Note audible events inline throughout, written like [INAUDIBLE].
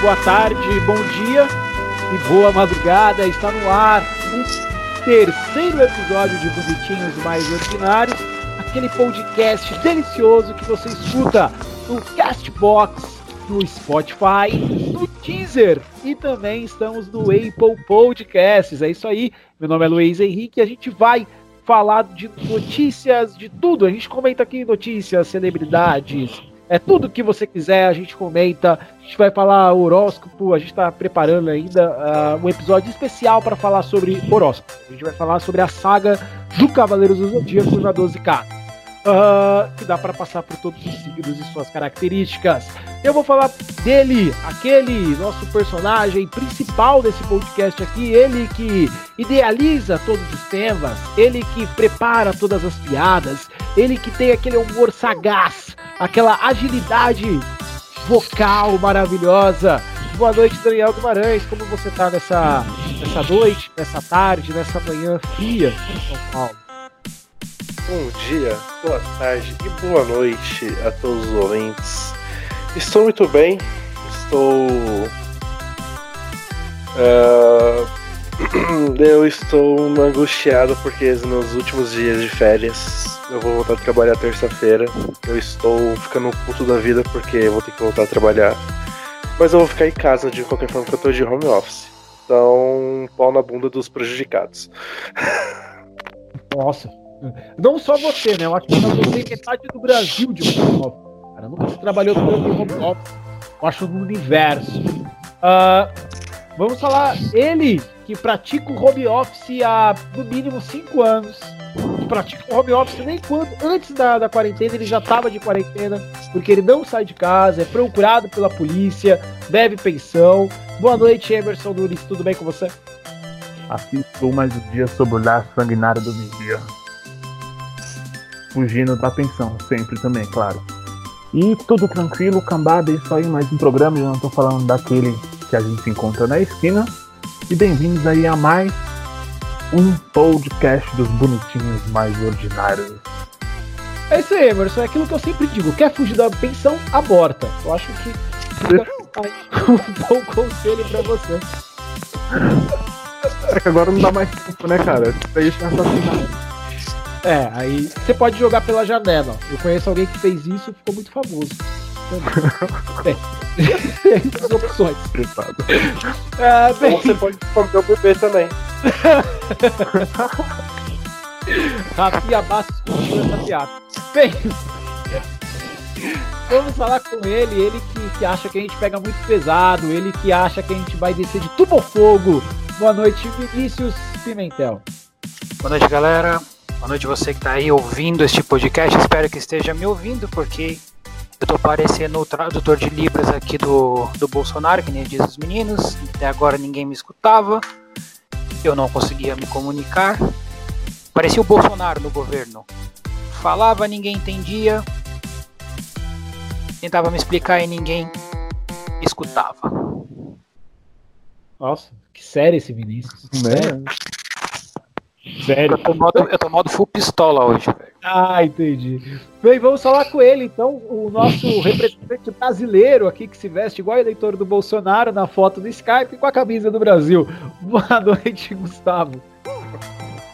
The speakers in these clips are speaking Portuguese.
boa tarde, bom dia e boa madrugada. Está no ar o terceiro episódio de Bonitinhos Mais Ordinários, aquele podcast delicioso que você escuta no Castbox, no Spotify, no Teaser e também estamos no Apple Podcasts. É isso aí. Meu nome é Luiz Henrique e a gente vai falar de notícias, de tudo. A gente comenta aqui notícias, celebridades, é tudo que você quiser, a gente comenta. A gente vai falar horóscopo, a gente está preparando ainda uh, um episódio especial para falar sobre horóscopo. A gente vai falar sobre a saga do Cavaleiros do Zodíaco na 12K. Uh, que dá para passar por todos os signos e suas características. Eu vou falar dele, aquele nosso personagem principal desse podcast aqui, ele que idealiza todos os temas, ele que prepara todas as piadas, ele que tem aquele humor sagaz, aquela agilidade vocal maravilhosa. Boa noite, Daniel Guimarães. Como você tá nessa, nessa noite, nessa tarde, nessa manhã fria em São Paulo? Bom dia, boa tarde e boa noite a todos os ouvintes. Estou muito bem, estou. Uh, [CLEARS THROAT] eu estou angustiado porque nos últimos dias de férias eu vou voltar a trabalhar terça-feira. Eu estou ficando puto da vida porque vou ter que voltar a trabalhar. Mas eu vou ficar em casa de qualquer forma que eu tô de home office. Então, pau na bunda dos prejudicados. [LAUGHS] Nossa. Não só você, né? Eu acho que você metade do Brasil de home office cara. Nunca se trabalhou tanto em home office. Eu acho no universo. Uh, vamos falar, ele que pratica o home office há no mínimo 5 anos. Que pratica o home office nem quando, antes da, da quarentena, ele já estava de quarentena, porque ele não sai de casa, é procurado pela polícia, deve pensão. Boa noite, Emerson Nunes, tudo bem com você? Aqui estou mais um dia sobre o lar sanguinário do dia. Fugindo da pensão, sempre também, claro. E tudo tranquilo, cambada, é isso aí, mais um programa. Eu não tô falando daquele que a gente encontra na esquina. E bem-vindos aí a mais um podcast dos bonitinhos mais ordinários. É isso aí, Emerson. É aquilo que eu sempre digo: quer fugir da pensão, aborta. Eu acho que um [LAUGHS] bom conselho pra você. É que agora não dá mais tempo, né, cara? Isso aí é assassinado. É, aí você pode jogar pela janela. Eu conheço alguém que fez isso e ficou muito famoso. [LAUGHS] é. Tem opções. É, bem... Ou você pode comer o bebê também. [LAUGHS] Rafinha Bastos continua essa piada. Bem, vamos falar com ele, ele que, que acha que a gente pega muito pesado, ele que acha que a gente vai descer de tubo fogo. Boa noite, Vinícius Pimentel. Boa noite, galera. Boa noite você que está aí ouvindo este podcast. Espero que esteja me ouvindo, porque eu estou parecendo o tradutor de Libras aqui do, do Bolsonaro, que nem diz os meninos. Até agora ninguém me escutava. Eu não conseguia me comunicar. Parecia o Bolsonaro no governo. Falava, ninguém entendia. Tentava me explicar e ninguém escutava. Nossa, que sério esse Vinícius. Né? Sério? Eu tô, modo, eu tô modo full pistola hoje, velho. Ah, entendi. Bem, vamos falar com ele, então, o nosso [LAUGHS] representante brasileiro aqui que se veste igual eleitor do Bolsonaro na foto do Skype com a camisa do Brasil. [LAUGHS] Boa noite, Gustavo.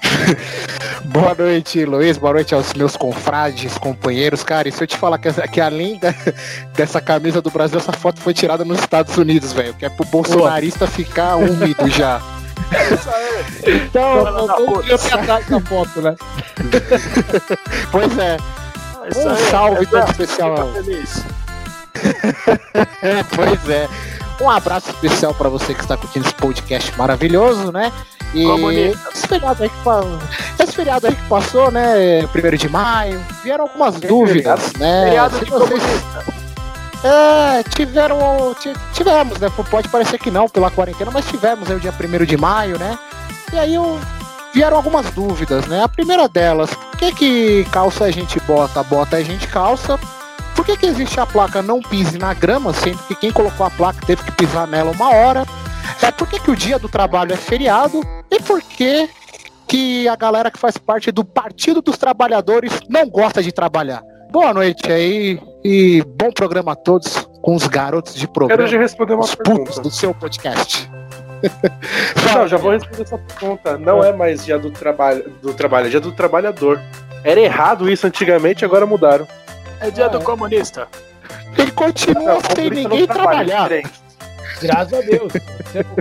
[LAUGHS] Boa noite, Luiz. Boa noite aos meus confrades, companheiros. Cara, e se eu te falar que, que além da, dessa camisa do Brasil, essa foto foi tirada nos Estados Unidos, velho. Que é pro bolsonarista ficar úmido já. Então, não, não, não, atrás da foto, né? [LAUGHS] pois é. Um aí, salve todo especial. [LAUGHS] pois é. Um abraço especial para você que está curtindo esse podcast maravilhoso, né? E esse feriado, aí que, esse feriado aí que passou, né? Primeiro de maio, vieram algumas dúvidas, feriado, né? Feriado de vocês... É, tiveram. Tivemos, né? Pode parecer que não pela quarentena, mas tivemos aí o dia 1 de maio, né? E aí eu, vieram algumas dúvidas, né? A primeira delas, por que, que calça a gente bota, bota a gente calça? Por que, que existe a placa não pise na grama, sendo que quem colocou a placa teve que pisar nela uma hora? É, por que, que o dia do trabalho é feriado? E por que, que a galera que faz parte do Partido dos Trabalhadores não gosta de trabalhar? Boa noite aí e bom programa a todos. com os garotos de programa. Quero já responder uma os pergunta. do seu podcast. [LAUGHS] Não, já vou responder essa pergunta. Não é mais dia do trabalho, do trabalho, é dia do trabalhador. Era errado isso antigamente, agora mudaram. É dia do comunista. Ele continua Não, sem ninguém trabalhar. diferente. Graças a Deus. [LAUGHS]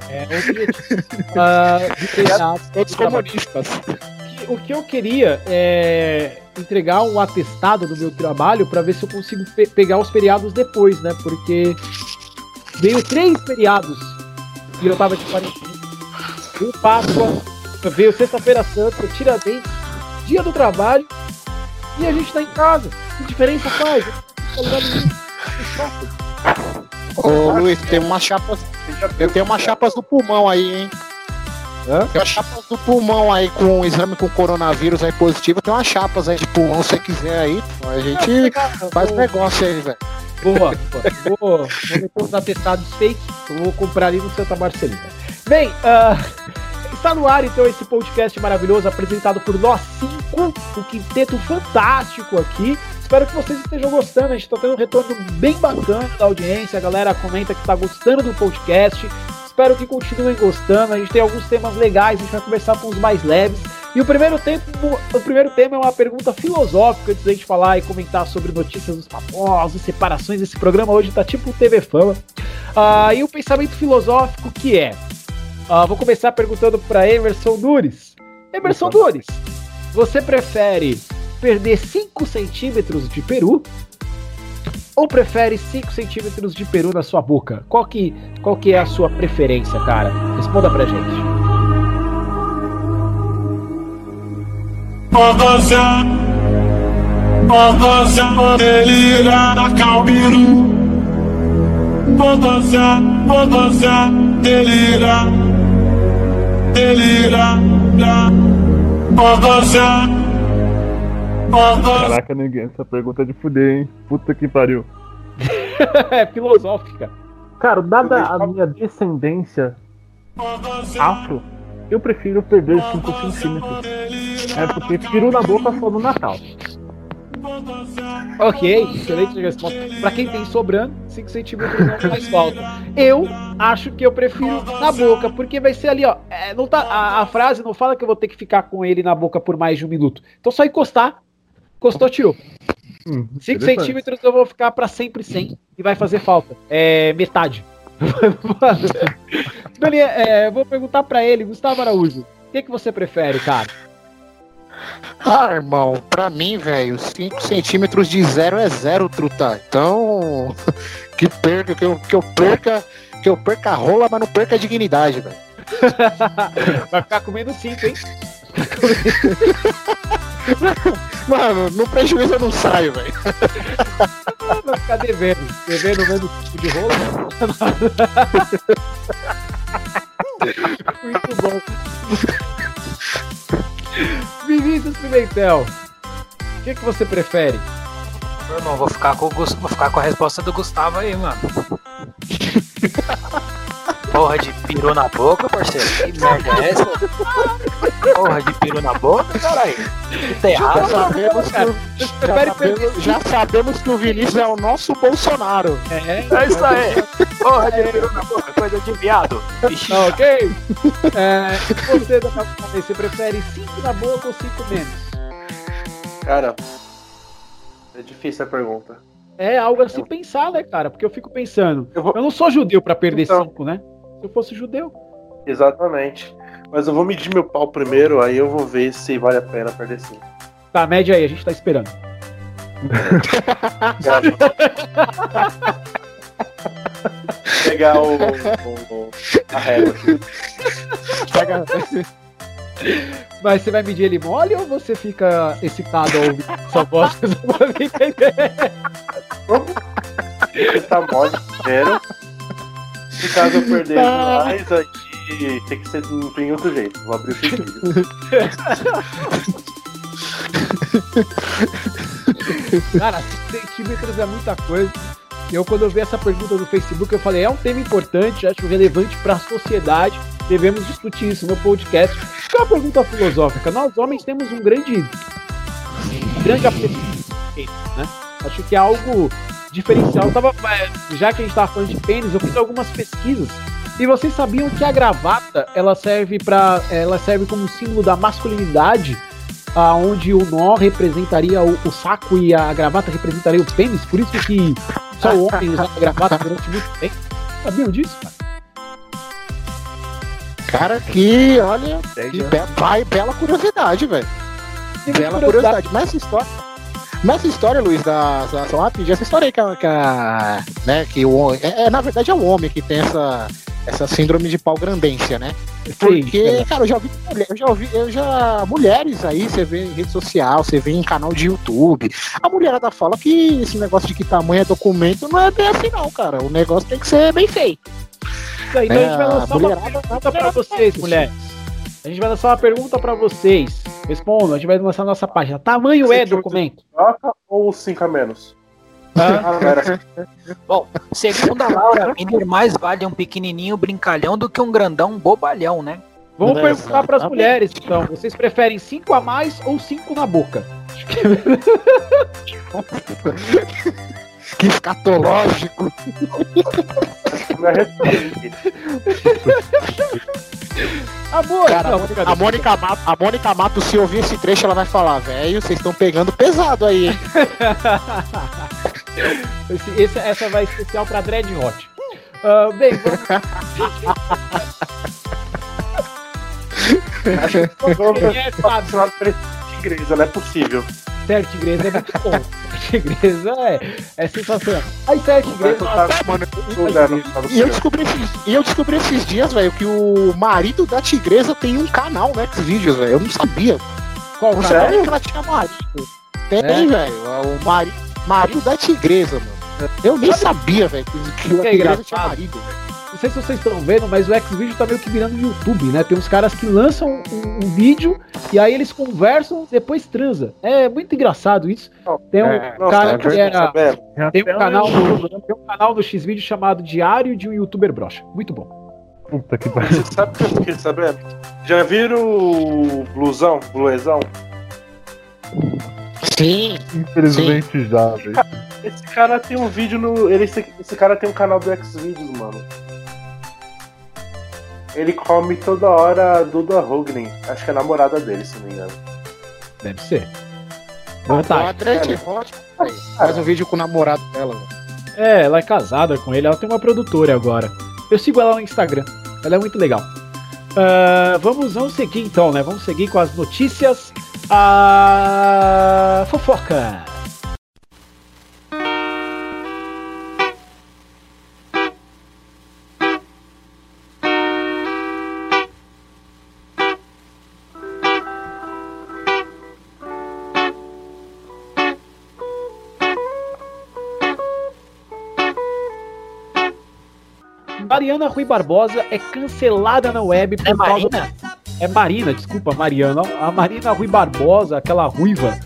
É o objetivo. Ah, de feriado, Todos de trabalho. comunistas. que- o que eu queria é entregar um atestado do meu trabalho para ver se eu consigo pe- pegar os feriados depois, né? Porque veio três feriados e eu tava de quarentena. Veio Páscoa, veio Sexta-feira Santa, Tiradentes, Dia do Trabalho e a gente tá em casa. Que diferença faz? Ô Luiz, tem umas chapas. Eu tenho umas chapas no pulmão aí, hein? Hã? Tem umas chapas do pulmão aí com o exame com coronavírus aí positivo. Tem umas chapas aí de pulmão, se você quiser aí. A gente faz Vou- negócio aí, velho. Boa, boa. Vou, vou meter uns atestados fake, eu vou comprar ali no Santa Marcelina. Bem, ah, está no ar então esse podcast maravilhoso apresentado por nós cinco, um quinteto fantástico aqui. Espero que vocês estejam gostando, a gente está tendo um retorno bem bacana da audiência, a galera comenta que está gostando do podcast. Espero que continuem gostando, a gente tem alguns temas legais, a gente vai conversar com os mais leves. E o primeiro, tempo, o primeiro tema é uma pergunta filosófica antes da gente falar e comentar sobre notícias dos famosos, separações. Esse programa hoje tá tipo TV Fama. Ah, e o pensamento filosófico que é. ah, vou começar perguntando para Emerson Dures. Emerson Dures, você prefere perder 5 centímetros de peru ou prefere 5 centímetros de peru na sua boca? Qual que, qual que é a sua preferência, cara? Responda pra gente. Babaza, babaza, delira calbiru. Babaza, babaza, delira, delira babaza. Caraca, ninguém, essa pergunta é de fuder, hein? Puta que pariu. [LAUGHS] é filosófica. Cara, dada a minha descendência afro, eu prefiro perder 5 centímetros. É porque peru na boca só no Natal. Ok, excelente resposta. Pra quem tem sobrando, 5 centímetros não faz falta. Eu acho que eu prefiro na boca, porque vai ser ali, ó. é, não tá, a, a frase não fala que eu vou ter que ficar com ele na boca por mais de um minuto. Então só encostar, encostou. Hum, 5 interessante. centímetros eu vou ficar pra sempre sem e vai fazer falta. É metade. [LAUGHS] Dani, é, vou perguntar pra ele, Gustavo Araújo, o que, que você prefere, cara? Ah, irmão, pra mim, velho, 5 centímetros de zero é zero, truta. Então, [LAUGHS] que perca, que eu, que eu perca, que eu perca a rola, mas não perca a dignidade, velho. [LAUGHS] Vai ficar comendo 5, hein? Mano, no prejuízo eu não saio, velho. Vai ficar devendo. Devendo vendo tipo de rolo. [LAUGHS] Muito bom. Vinícius Pimentel. O que, que você prefere? Meu irmão, vou ficar, com o Gus- vou ficar com a resposta do Gustavo aí, mano. [LAUGHS] Porra de peru na boca, parceiro. Que merda é essa? [LAUGHS] Porra de peru na boca, caralho. Tá Já errado. sabemos, que, já, sabemos, já sabemos que o Vinícius é o nosso Bolsonaro. É, É isso aí. Porra de peru na boca, coisa de viado. Tá ok? É, você, você prefere 5 na boca ou 5 menos? Cara, é difícil a pergunta. É algo a se pensar, né, cara? Porque eu fico pensando, Eu vou- eu não sou judeu pra perder Então. 5, né? Se eu fosse judeu. Exatamente. Mas eu vou medir meu pau primeiro, aí eu vou ver se vale a pena perder sim. Tá, mede aí, a gente tá esperando. [LAUGHS] Pegar o, o- o- a régua aqui. Pega- Mas você vai medir ele mole ou você fica excitado ao ouvir sua voz? [LAUGHS] Só pra mim entender. Ele tá mole primeiro. Se caso eu perder mais, aí tem que ser não tem outro jeito. Vou abrir o xixi. [LAUGHS] Cara, 5 centímetros é muita coisa. Eu, quando eu vi essa pergunta no Facebook, eu falei, é um tema importante, acho relevante para a sociedade, devemos discutir isso no podcast. É uma pergunta filosófica. Nós, homens, temos um grande, grande apreço, né? Acho que é algo diferencial. Tava, é, já que a gente tava falando de pênis, eu fiz algumas pesquisas. E vocês sabiam que a gravata, ela serve para, ela serve como símbolo da masculinidade, aonde o nó representaria o, o saco e a gravata representaria o pênis. Por isso que só o homem usa gravata durante muito tempo. Sabiam disso, cara? Cara, que, olha, que be vai, bela curiosidade, velho. Bela curiosidade. Mas essa história. Mas essa história, Luiz, da, só rapidinho, essa história aí que, a- que, a- né, que o é, é, na verdade é o homem que tem essa, essa síndrome de pau grandência, né? Porque, verdade. cara, eu já ouvi, mulher- eu já ouvi, eu já mulheres aí, você vê em rede social, você vê em canal de YouTube. A mulherada fala que esse negócio de que tamanho é documento não é bem assim não, cara. O negócio tem que ser bem feito. Isso aí, então a gente vai É, lançar uma mulherada- pergunta pra vocês, mulheres. A gente vai lançar uma pergunta pra vocês. Respondam, a gente vai lançar na nossa página. Tamanho é documento? Troca ou 5 a menos? Ah. [LAUGHS] Bom, segundo a Laura Miner, mais vale um pequenininho brincalhão do que um grandão bobalhão, né? Vamos Exatamente. perguntar pras mulheres, então. Vocês preferem cinco a mais ou cinco na boca? Que escatológico. A Cara, não, a brincadeira. Mônica Mato, a Mônica Mato, se ouvir esse trecho, ela vai falar, velho, vocês estão pegando pesado aí? [LAUGHS] Esse- esse- essa vai especial pra Dread Hot. Ah, bem, vamos quem é, sabe? pra tigresa, não é possível. Ser tigresa é muito bom. Tigresa é, é sensacional. Aí tá no E eu descobri esses, e eu descobri esses dias, velho, que o marido da tigresa tem um canal no Xvideos, velho. Eu não sabia. qual não canal? sabia que ela tinha marido. Tem, É? velho. O mari, marido da tigresa, mano. Eu nem sabia, velho, que, que a Que tigresa engraçado. tinha marido, velho. Não sei se vocês estão vendo, mas o Xvideo tá meio que virando YouTube, né? Tem uns caras que lançam um, um vídeo e aí eles conversam, depois transa. É muito engraçado isso. Tem um É, Nossa, cara tá que era. sabendo? Tem um canal, no, tem um canal no Xvideo chamado Diário de um Youtuber Brocha. Muito bom. Puta que pariu. Você sabe o que eu fiquei sabendo? Já viram o blusão, bluezão? Sim. Infelizmente já, velho. Esse cara tem um vídeo no. Ele, esse, esse cara tem um canal do Xvideos, mano. Ele come toda hora a Duda Hognen. Acho que é a namorada dele, se não me engano. Deve ser. Vantagem. Adrete Hot, velho, faz um vídeo com o namorado dela, velho. É, ela é casada com ele, ela tem uma produtora agora. Eu sigo ela no Instagram. Ela é muito legal. Ah, vamos, vamos seguir então, né? Vamos seguir com as notícias. A fofoca. Mariana Rui Barbosa é cancelada na web por É causa Marina? É Marina, desculpa, Mariana. A Marina Rui Barbosa, aquela ruiva,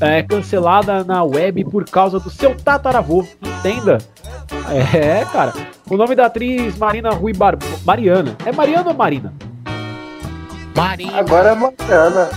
é cancelada na web por causa do seu tataravô. Entenda? É, cara. O nome da atriz Marina Rui Barbosa. Mariana. É Mariana ou Marina? Marinho. Agora é Mariana.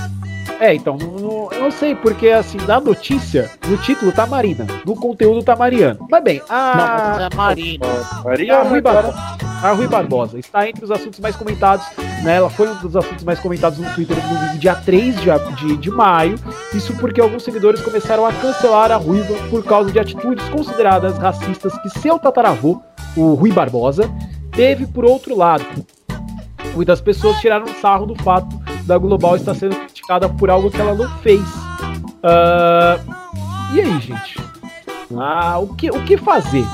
É, então, não- não- eu não sei, porque assim, na notícia, no título tá Marina, no conteúdo tá Mariana. Mas bem, Não, a. mas é Marinho. A Mariana Rui. Barbosa, a Rui Barbosa está entre os assuntos mais comentados, né? Ela foi um dos assuntos mais comentados no Twitter no dia 3 de, de, de maio. Isso porque alguns seguidores começaram a cancelar a Ruiva por causa de atitudes consideradas racistas que seu tataravô, o Rui Barbosa, teve por outro lado. Muitas pessoas tiraram sarro do fato da Global estar sendo criticada por algo que ela não fez. Ah, e aí, gente? Ah, o, que, o que fazer?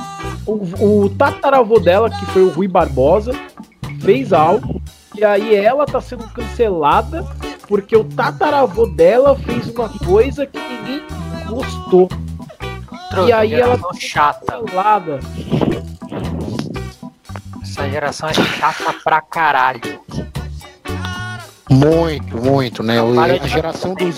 O, o tataravô dela, que foi o Rui Barbosa, fez algo, e aí ela tá sendo cancelada porque o tataravô dela fez uma coisa que ninguém gostou. Trouxa, E aí ela- geração chata. Cancelada. Essa geração é chata pra caralho. Muito, muito, né? A geração dos.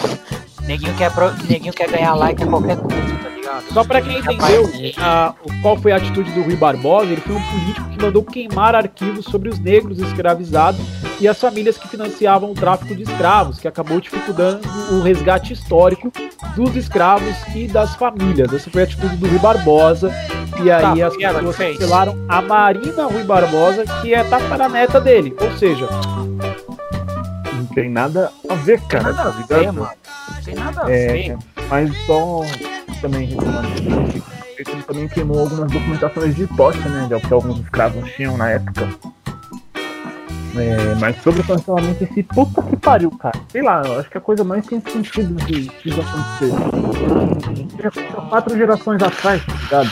Neguinho quer, pro- neguinho quer ganhar like a qualquer custo, tá ligado? Só pra quem entendeu a- o- qual foi a atitude do Rui Barbosa, ele foi um político que mandou queimar arquivos sobre os negros escravizados e as famílias que financiavam o tráfico de escravos, que acabou dificultando o resgate histórico dos escravos e das famílias. Essa foi a atitude do Rui Barbosa. E aí Tá, as pessoas cancelaram a Marina Rui Barbosa, que é tataraneta dele. Ou seja, Não tem nada a ver, Tem cara, nada tá a ver, ligado? mano. Tem nada a É, ver. mas só também reclamando. Ele também queimou algumas documentações de tocha, né? Que alguns escravos tinham na época. É, mas sobre o cancelamento em si, puta que pariu, cara. Sei lá, eu acho que a coisa mais sem sentido de de isso acontecer. Já aconteceu quatro gerações atrás, tá ligado?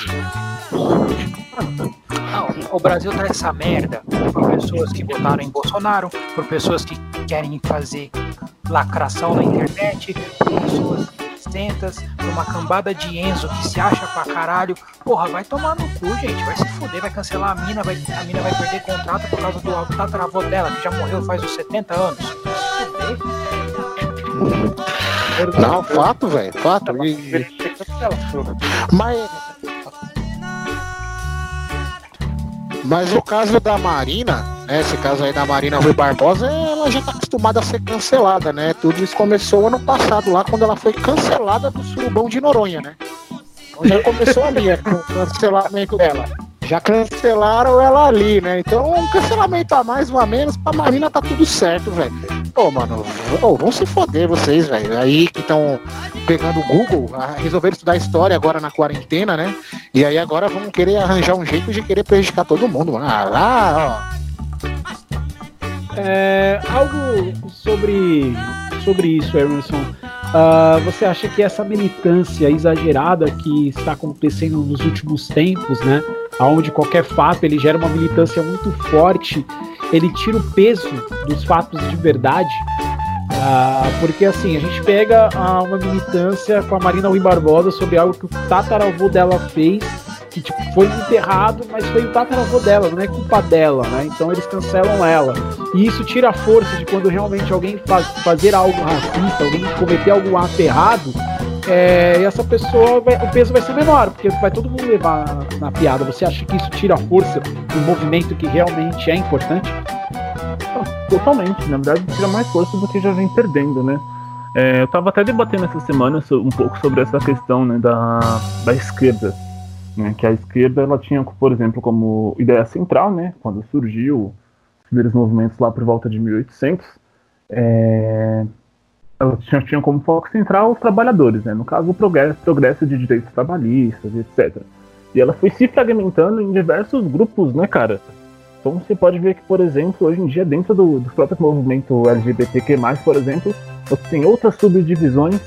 Não, o Brasil tá essa merda por pessoas que votaram em Bolsonaro, por pessoas que querem fazer lacração na internet, por pessoas sentas, por uma cambada de Enzo que se acha pra caralho. Porra, vai tomar no cu, gente. Vai se fuder, vai cancelar a mina, vai, a mina vai perder contrato por causa do tataravô dela, que já morreu faz uns 70 anos. Se fuder. Não, fato, velho, fato. E- Mas. Mas o caso da Marina, né? Esse caso aí da Marina Rui Barbosa, ela já tá acostumada a ser cancelada, né? Tudo isso começou ano passado, lá quando ela foi cancelada do surubão de Noronha, né? Então já começou ali, é, com o cancelamento dela. Já cancelaram ela ali, né? Então um cancelamento a mais ou a menos, pra Marina tá tudo certo, velho. Pô, mano, ô, vão se foder vocês, velho. Aí que estão pegando o Google, ah, resolveram estudar história agora na quarentena, né? E aí agora vão querer arranjar um jeito de querer prejudicar todo mundo, mano. Ah, lá, É, algo sobre, sobre isso, Emerson. Ah, você acha que essa militância exagerada que está acontecendo nos últimos tempos, né? Onde qualquer fato ele gera uma militância muito forte, ele tira o peso dos fatos de verdade? Ah, porque assim, a gente pega ah, uma militância com a Marina Rui Barbosa sobre algo que o tataravô dela fez, que tipo, foi enterrado, mas foi o tataravô dela, não é culpa dela, né? Então eles cancelam ela. E isso tira a força de quando realmente alguém faz, fazer algo racista, alguém cometer algum ato errado, é, e essa pessoa, vai- o peso vai ser menor, porque vai todo mundo levar na, na piada. Você acha que isso tira a força do movimento que realmente é importante? Totalmente, na verdade tira mais força do que já vem perdendo, né? É, eu tava até debatendo essa semana um pouco sobre essa questão né, da, da esquerda. Né, que a esquerda ela tinha, por exemplo, como ideia central, né, quando surgiu os primeiros movimentos lá por volta de 1800, é, ela tinha, como foco central os trabalhadores, né, no caso o progresso, progresso de direitos trabalhistas, etc. E ela foi se fragmentando em diversos grupos, né, cara? Então você pode ver que, por exemplo, hoje em dia, dentro do, do próprio movimento LGBTQ, por exemplo, você tem outras subdivisões.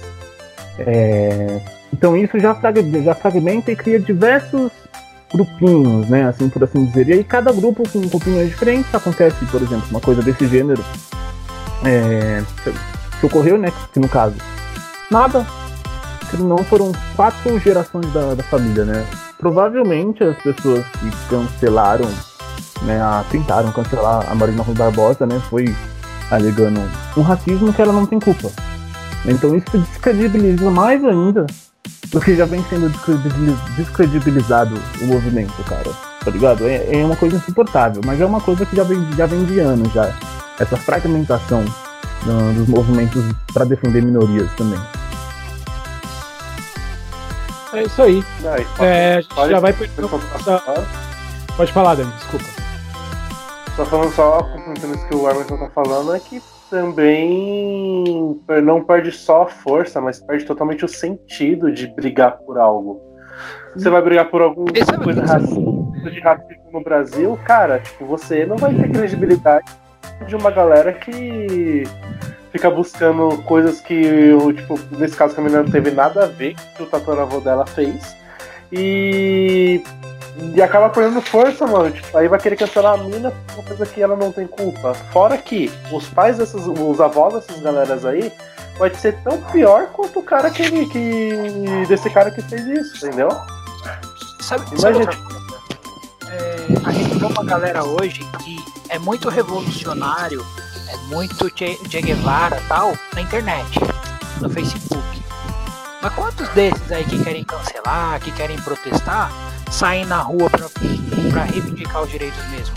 É, Então isso já, frag- já fragmenta e cria diversos grupinhos, né? Assim por assim dizer. E aí cada grupo com opiniões diferentes acontece, por exemplo, uma coisa desse gênero. é, que ocorreu, né? Que no caso, nada. Que não foram quatro gerações da, da família, né? Provavelmente as pessoas que cancelaram né, a- tentaram cancelar a Marina Rui Barbosa, né, foi alegando um racismo que ela não tem culpa. Então isso descredibiliza mais ainda do que já vem sendo descredibil- descredibilizado o movimento, cara. Tá ligado? É, é uma coisa insuportável, mas é uma coisa que já vem, já vem de anos já. Essa fragmentação ah, dos movimentos para defender minorias também. É isso aí. É, a gente Olha, já vai perdendo. Pode falar, Dani, desculpa. Só falando só, complementando isso que o Emerson tá falando, é que também não perde só a força, mas perde totalmente o sentido de brigar por algo. Você vai brigar por alguma sabe coisa racista, de racismo no Brasil, cara, tipo, você não vai ter credibilidade de uma galera que fica buscando coisas que, o- tipo, nesse caso que a menina não teve nada a ver com o que o tataravô dela fez. E e acaba perdendo força, mano. Tipo, aí vai querer cancelar a mina por uma coisa que ela não tem culpa. Fora que os pais dessas, os avós dessas galeras aí, pode ser tão pior quanto o cara que, que desse cara que fez isso, entendeu? Sabe, Imagina. sabe? É, a gente vê uma galera hoje que é muito revolucionário, é muito Che, che Guevara tal, na internet, no Facebook. Mas quantos desses aí que querem cancelar, que querem protestar, saem na rua pra, pra reivindicar os direitos mesmo?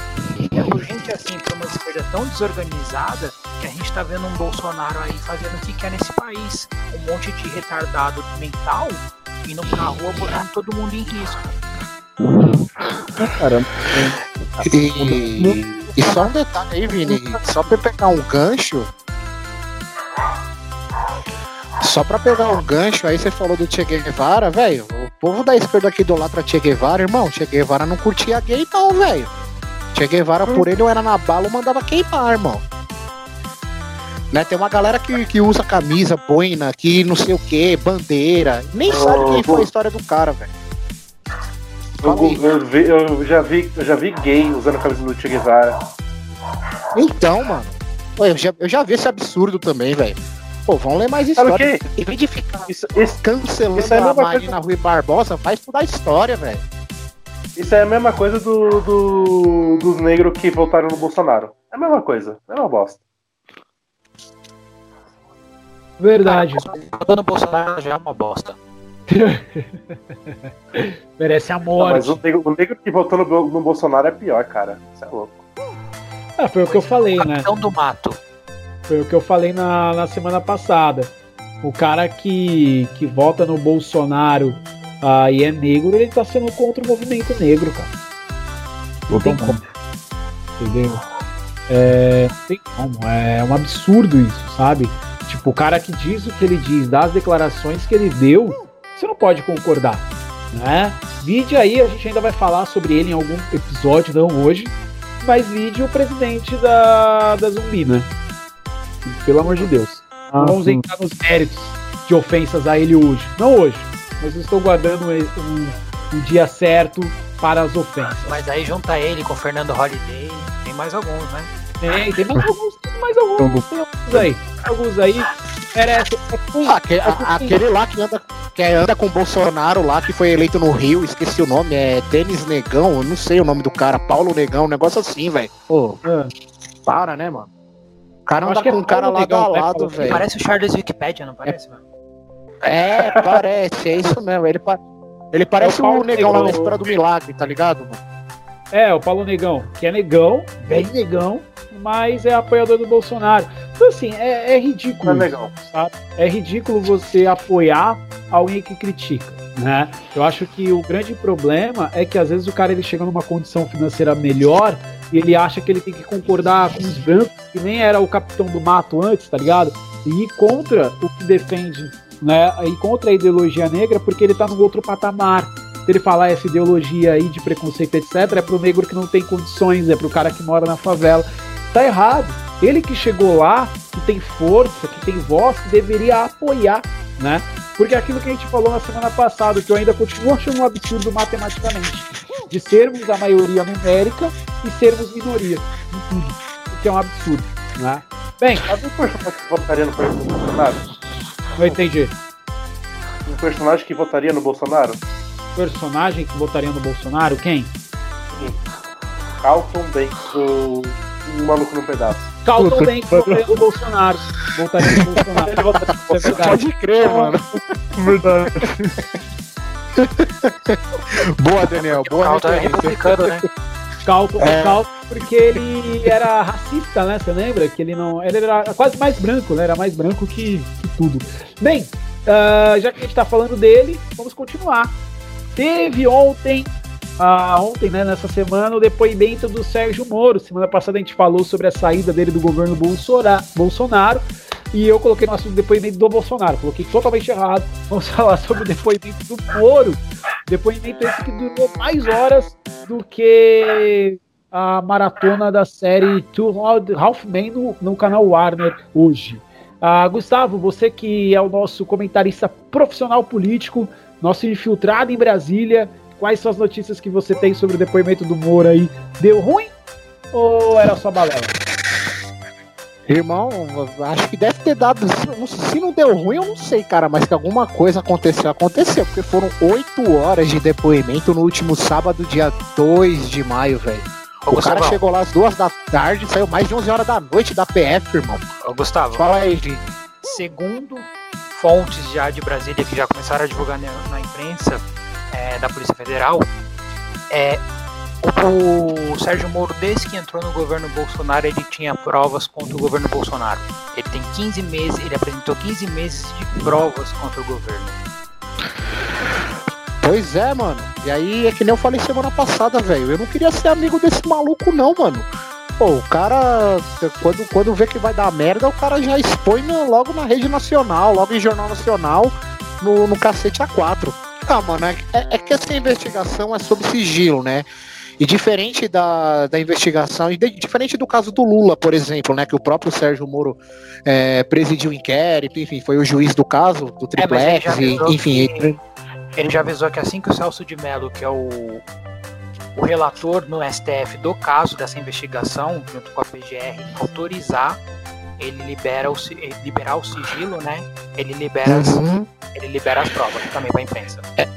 É por gente assim, por uma esquerda tão desorganizada, que a gente tá vendo um Bolsonaro aí fazendo o que quer nesse país. Um monte de retardado mental indo pra rua botando todo mundo em risco. Caramba. E, e só um detalhe aí, Vini, só pra pegar um gancho. Só pra pegar um gancho, aí você falou do Che Guevara, velho. O povo da esquerda aqui idolatra Che Guevara, irmão. Che Guevara não curtia gay, não, velho. Che Guevara, por ele, eu era na bala ou mandava queimar, irmão. Né, tem uma galera que, que usa camisa, boina, que não sei o que, bandeira. Nem sabe quem foi a história do cara, velho. Eu, eu vi- eu já vi, eu já vi gay usando a camisa do Che Guevara. Então, mano. Pô, Eu já, eu já vi esse absurdo também, velho. Pô, vamos ler mais história. Em vez de ficar Isso, isso, cancelando Isso é a a Marina Rui Barbosa, vai estudar história, velho. isso é a mesma coisa do, do- dos negros que votaram no Bolsonaro. É a mesma coisa, é uma bosta. Verdade. Votando Bolsonaro já é uma bosta. [LAUGHS] Merece a Não, morte. mas o negro, o negro que votou no, no Bolsonaro é pior, cara. Isso é louco. Ah, foi o que eu falei, né? Capitão do mato. Foi o que eu falei na, na semana passada. O cara que, que vota no Bolsonaro ah, e é negro, ele tá sendo contra o movimento negro, cara. Não tem como. Entendeu? É, não tem como. É um absurdo isso, sabe? Tipo, o cara que diz o que ele diz, das declarações que ele deu, você não pode concordar. Né? Vídeo aí, a gente ainda vai falar sobre ele em algum episódio, não hoje. Mas vídeo o presidente da, da Zumbi, né? Pelo amor de Deus. Ah, Não vamos sim. entrar nos méritos de ofensas a ele hoje. Não hoje. Mas eu estou guardando um, um- dia certo para as ofensas. Mas aí junta ele com o Fernando Holiday. Tem mais alguns, né? Tem, tem mais alguns, tem mais alguns, tem alguns aí. Alguns aí. Merece. Ah, aque- a- aquele lá que anda, que anda com o Bolsonaro lá, que foi eleito no Rio, esqueci o nome, é Denis Negão, eu não sei o nome do cara, Paulo Negão, um negócio assim, velho. Pô, Ah, para, né, mano? O cara anda é com um cara lado a lado, velho. Parece o Charles Wikipedia, não parece, mano? É, parece, é isso mesmo. Ele, pa- ele parece É o Paulo o negão lá na história do milagre, tá ligado, mano? É, o Paulo Negão, que é negão, bem negão, mas é apoiador do Bolsonaro. Então, assim, é, é ridículo. É legal. sabe? É ridículo você apoiar alguém que critica, né? Eu acho que o grande problema é que às vezes o cara ele chega numa condição financeira melhor e ele acha que ele tem que concordar com os brancos, que nem era o capitão do mato antes, tá ligado? E ir contra o que defende, né? E contra a ideologia negra, porque ele tá num outro patamar. Se ele falar essa ideologia aí de preconceito, etc., é pro negro que não tem condições, é pro cara que mora na favela. Tá errado. Ele que chegou lá, que tem força, que tem voz, que deveria apoiar, né? Porque aquilo que a gente falou na semana passada, que eu ainda continuo achando um absurdo matematicamente, de sermos a maioria numérica e sermos minoria em tudo, o que é um absurdo, né? Bem, Sabe um personagem que votaria no Bolsonaro? não entendi. Um personagem que votaria no Bolsonaro? Personagem que votaria no Bolsonaro, quem? Carlton Banks, o um maluco no pedaço. Carlton Banks votaria no Bolsonaro. Votaria no Bolsonaro. Ele votaria no verdade. Pode crer, mano. [LAUGHS] Verdade. [LAUGHS] Boa, Daniel, boa Caldo é referência. republicano, né? Calton, É. Porque ele era racista, né? Você lembra? Que ele não. Ele era quase mais branco, né? Era mais branco que, que tudo. Bem, ah, já que a gente tá falando dele, vamos continuar. Teve ontem, ah, ontem, né, nessa semana, o depoimento do Sérgio Moro. Semana passada a gente falou sobre a saída dele do governo Bolsonaro. E eu coloquei no assunto depoimento do Bolsonaro. Coloquei totalmente errado. Vamos [LAUGHS] falar sobre o depoimento do Moro. Depoimento esse que durou mais horas do que a maratona da série Two Half Men no, no canal Warner hoje. Ah, Gustavo, você que é o nosso comentarista profissional político, nosso infiltrado em Brasília, quais são as notícias que você tem sobre o depoimento do Moro aí? Deu ruim ou era só balela? Irmão, acho que deve ter dado. se- não deu ruim, eu não sei, cara, mas que alguma coisa aconteceu, aconteceu, porque foram oito horas de depoimento no último sábado, dia 2 de maio, velho. O cara Gustavão, chegou lá às duas da tarde, saiu mais de 11 horas da noite da PF, irmão. ô, Gustavo, Fala aí, gente. segundo fontes já de Brasília que já começaram a divulgar na, na imprensa é, da Polícia Federal, é, O, Sérgio Moro, desde que entrou no governo Bolsonaro, ele tinha provas contra o governo Bolsonaro. Ele tem 15 meses, ele apresentou 15 meses de provas contra o governo. Pois é, mano. E aí é que nem eu falei semana passada, velho. Eu não queria ser amigo desse maluco, não, mano. Pô, o cara, quando, quando vê que vai dar merda, o cara já expõe no- logo na rede nacional, logo em jornal nacional, no, no cacete A4. Ah, mano, é, é- é que essa investigação é sob sigilo, né? E diferente da, da investigação, e de- diferente do caso do Lula, por exemplo, né? Que o próprio Sérgio Moro é, presidiu o inquérito, enfim, foi o juiz do caso, do É, triplex, e- avisou enfim. que- ele- Ele já avisou que assim que o Celso de Mello, que é o, o relator no STF do caso dessa investigação, junto com a PGR, autorizar, ele libera o, ele liberar o sigilo, né? Ele libera, as, Uhum. ele libera as provas também para a imprensa. É,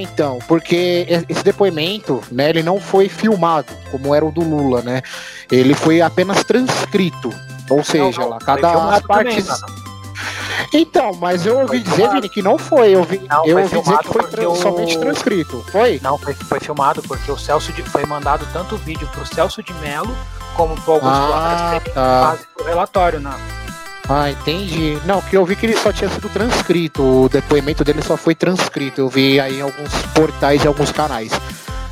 então, porque esse depoimento, né, ele não foi filmado, como era o do Lula, né? Ele foi apenas transcrito. Ou seja, Não, não, lá, cada parte. então, mas eu ouvi dizer. Vini, que não foi. Eu, ouvi, Não, eu ouvi dizer que foi porque tran- o- somente transcrito. Foi? Não, foi, foi filmado porque o Celso de, foi mandado tanto o vídeo pro Celso de Mello como pro Augusto Ah, que tá. fazem o relatório, né? Ah, entendi. Não, porque eu vi que ele só tinha sido transcrito. O depoimento dele só foi transcrito. Eu vi aí em alguns portais e alguns canais.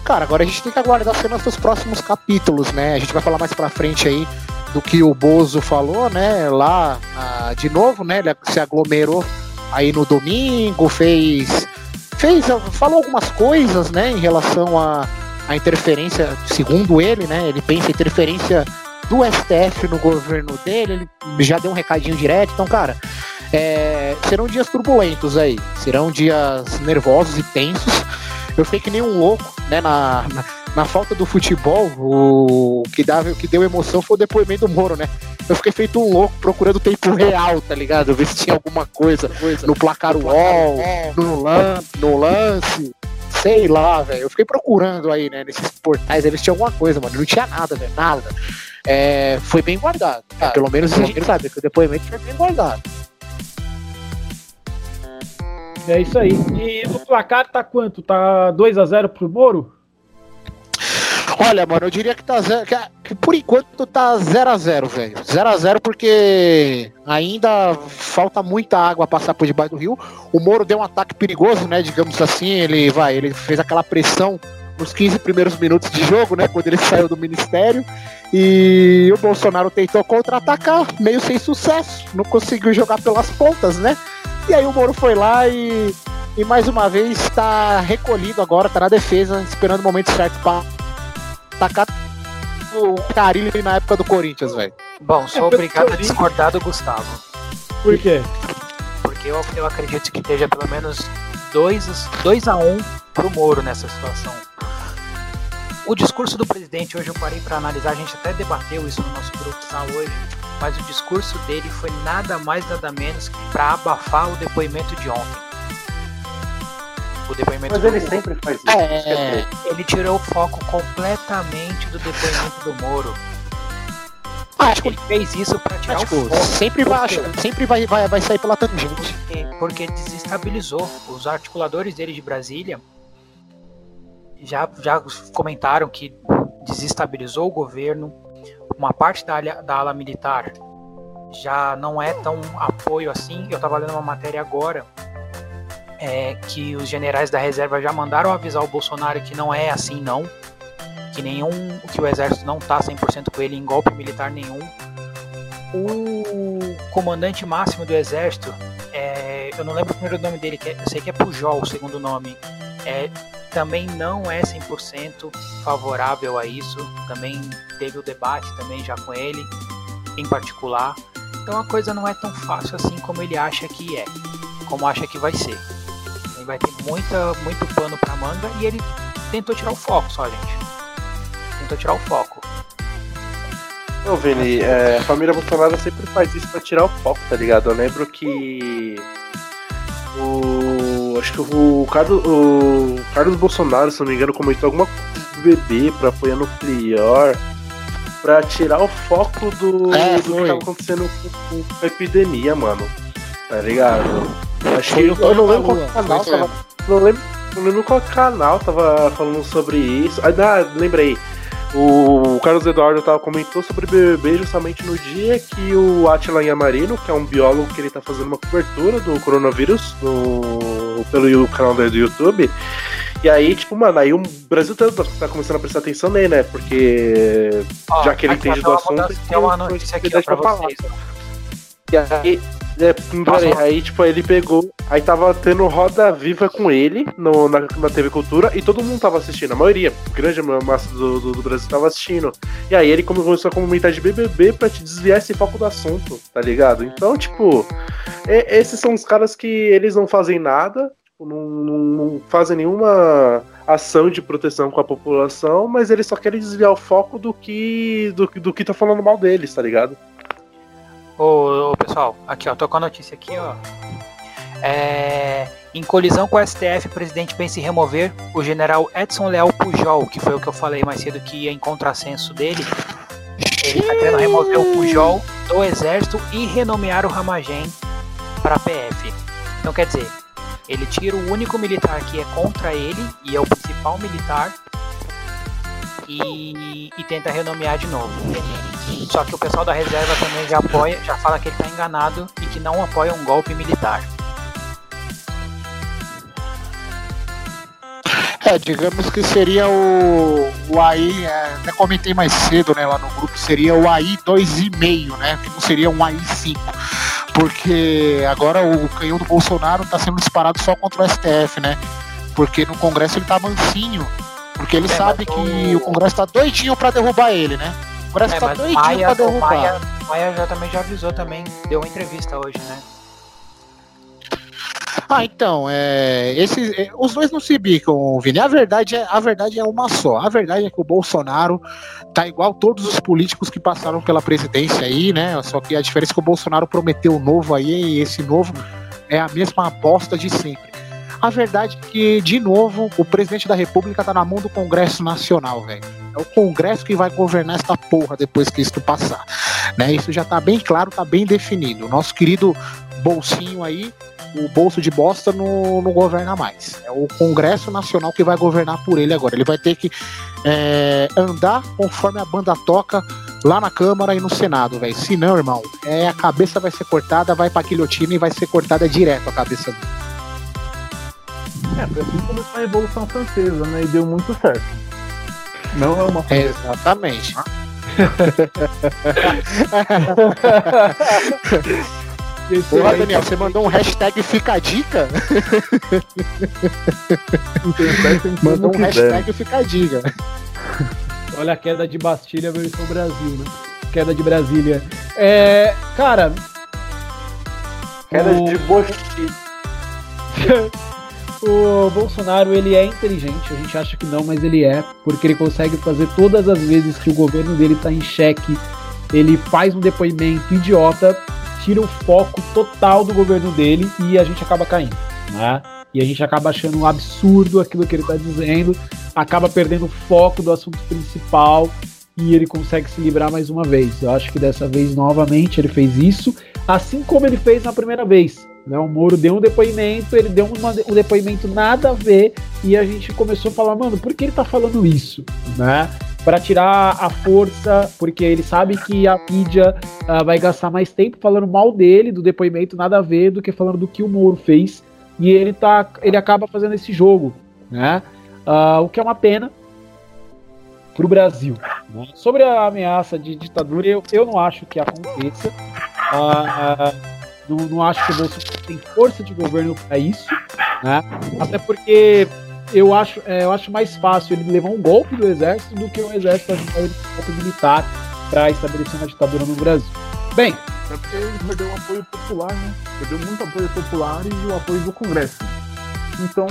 Cara, agora a gente tem que aguardar cenas dos próximos capítulos, né? A gente vai falar mais pra frente aí do que o Bozo falou, né? Lá, ah, de novo, né? Ele se aglomerou aí no domingo, fez. fez falou algumas coisas, né? Em relação à à interferência, segundo ele, né? Ele pensa interferência do STF no governo dele, ele já deu um recadinho direto. Então, cara, é, serão dias turbulentos aí, serão dias nervosos e tensos. Eu fiquei que nem um louco, né, na, na, na falta do futebol, o que, dava, o que deu emoção foi o depoimento do Moro, né? Eu fiquei feito um louco procurando tempo real, tá ligado? Ver se tinha alguma coisa no placar UOL, no, lan, no lance, sei lá, velho. Eu fiquei procurando aí, né, nesses portais, eles tinham alguma coisa, mano. Não tinha nada, velho, nada. É, foi bem guardado. tá? Pelo menos a gente sabe que o depoimento foi bem guardado. É isso aí. E o placar tá quanto? Tá 2x0 pro Moro? Olha, mano, eu diria que tá zero, que, que por enquanto tá 0 a 0 velho. 0 a 0 porque ainda falta muita água passar por debaixo do rio. O Moro deu um ataque perigoso, né, digamos assim, ele vai, ele fez aquela pressão nos 15 primeiros minutos de jogo, né, quando ele [LAUGHS] saiu do ministério. E o Bolsonaro tentou contra-atacar, meio sem sucesso, não conseguiu jogar pelas pontas, né? E aí o Moro foi lá e, e mais uma vez está recolhido agora, tá na defesa, esperando o momento certo para tacar o Carilli na época do Corinthians, velho. Bom, sou obrigado a discordar do Gustavo. Por quê? Porque eu, eu acredito que esteja pelo menos 2 dois a 1 um pro Moro nessa situação. O discurso do presidente, hoje eu parei para analisar, a gente até debateu isso no nosso grupo sala hoje, mas o discurso dele foi nada mais nada menos que para abafar o depoimento de ontem. O depoimento Mas do ele sempre faz isso. é ele tirou o foco completamente do depoimento do Moro. acho que Ele fez isso para tirar tipo, o foco. sempre, vai, sempre vai, vai, vai sair pela tangente. Porque, desestabilizou. Os articuladores dele de Brasília já, já comentaram que desestabilizou o governo. Uma parte da, ala- da ala militar já não é tão apoio assim. Eu estava lendo uma matéria agora é, que os generais da reserva já mandaram avisar o Bolsonaro que não é assim não. Que nenhum. que o exército não tá 100% com ele em golpe militar nenhum. O comandante máximo do exército é, eu não lembro o primeiro nome dele, é- eu sei que é Pujol, o segundo nome. É, também não é 100% favorável a isso. Também teve o debate também já com ele, em particular. Então a coisa não é tão fácil assim como ele acha que é, como acha que vai ser. Ele vai ter muita, muito pano pra manga e ele tentou tirar o foco só, gente. Tentou tirar o foco. Ô, Vini, é, a família Bolsonaro sempre faz isso pra tirar o foco, tá ligado? Eu lembro que. O. Acho que o Carlos, o Carlos Bolsonaro, se não me engano, comentou alguma coisa do bebê pra apoiar nuclear pra tirar o foco do, É, do que tava acontecendo com, com a epidemia, mano. Tá ligado? Acho que o eu não lembro qual canal tava. Não lembro não lembro qual canal tava falando sobre isso. Ah, lembrei. O Carlos Eduardo tava, comentou sobre BBB justamente no dia que o Atila Yamarino, que é um biólogo que ele tá fazendo uma cobertura do coronavírus no, pelo canal do YouTube. E aí, tipo, mano, aí o Brasil tá, tá começando a prestar atenção nele, né? Porque Ó, já que ele entende do assunto. Tem uma notícia aqui ó, pra eu falar. vocês. E aí, é, peraí, aí, tipo, ele pegou. Aí tava tendo roda viva com ele no, na, na TV Cultura e todo mundo tava assistindo, a maioria, grande massa do, do, do Brasil tava assistindo. E aí ele começou a comentar de BBB pra te desviar esse foco do assunto, tá ligado? Então, tipo, é- esses são os caras que eles não fazem nada, tipo, não, não, não fazem nenhuma ação de proteção com a população, mas eles só querem desviar o foco do que do, do que tá falando mal deles, tá ligado? Ô, ô, pessoal, aqui ó, tô com a notícia aqui, ó. É, em colisão com o STF, o presidente pensa em remover o general Edson Leal Pujol, que foi o que eu falei mais cedo que ia em contrassenso dele. Ele tá querendo remover o Pujol do exército e renomear o Ramagem para PF. Então quer dizer, ele tira o único militar que é contra ele e é o principal militar e, e tenta renomear de novo. Só que o pessoal da reserva também já apoia, já fala que ele tá enganado e que não apoia um golpe militar. É, digamos que seria o, o AI, é, até comentei mais cedo né, lá no grupo, seria o AI 2,5, né? Que não seria um AI 5. Porque agora o canhão do Bolsonaro tá sendo disparado só contra o STF, né? Porque no Congresso ele tá mansinho. Porque ele É, sabe que o- o Congresso tá doidinho pra derrubar ele, né? O Congresso É, tá doidinho Maia, pra derrubar. Maia, o Maia já também já avisou também, deu uma entrevista hoje, né? Ah, então, é, esses, é, os dois não se bicam, Vini. A verdade, é, a verdade é uma só. A verdade é que o Bolsonaro tá igual todos os políticos que passaram pela presidência aí, né? Só que a diferença é que o Bolsonaro prometeu novo aí, e esse novo é a mesma aposta de sempre. A verdade é que, de novo, o presidente da República tá na mão do Congresso Nacional, velho. É o Congresso que vai governar esta porra depois que isso passar. Né? Isso já tá bem claro, tá bem definido. O nosso querido bolsinho aí o bolso de bosta não, não governa mais. É o Congresso Nacional que vai governar por ele agora. Ele vai ter que é, andar conforme a banda toca lá na Câmara e no Senado, velho. Se não, irmão, é, a cabeça vai ser cortada, vai pra guilhotina e vai ser cortada direto a cabeça dele. É, foi assim começou a Revolução Francesa, né? E deu muito certo. Não é uma É, exatamente. [LAUGHS] Porra, Daniel, você mandou um hashtag fica a dica? Mandou um hashtag fica a dica. Olha a queda de Bastilha versão Brasil, né? Queda de Brasília. É, cara. Queda o- de bochi. [LAUGHS] O Bolsonaro, ele é inteligente, a gente acha que não, mas ele é, porque ele consegue fazer todas as vezes que o governo dele tá em xeque, ele faz um depoimento idiota, tira o foco total do governo dele e a gente acaba caindo, né? E a gente acaba achando um absurdo aquilo que ele tá dizendo, acaba perdendo o foco do assunto principal e ele consegue se livrar mais uma vez. Eu acho que dessa vez, novamente, ele fez isso, assim como ele fez na primeira vez. Né? O Moro deu um depoimento, ele deu uma- um depoimento nada a ver, e a gente começou a falar, mano, por que ele tá falando isso? Né? Para tirar a força, porque ele sabe que a mídia ah, vai gastar mais tempo falando mal dele, do depoimento nada a ver, do que falando do que o Moro fez. E ele, tá, ele acaba fazendo esse jogo, né? Ah, o que é uma pena para o Brasil. né? Sobre a ameaça de ditadura, eu, eu não acho que aconteça. Ah, não, não acho que o Bolsonaro tem força de governo para isso, né? Até porque eu acho, é, eu acho mais fácil ele levar um golpe do exército do que o exército ajudar ele com um golpe militar para estabelecer uma ditadura no Brasil. Bem, É porque ele perdeu o apoio popular, né? Perdeu muito apoio popular e o apoio do Congresso. Então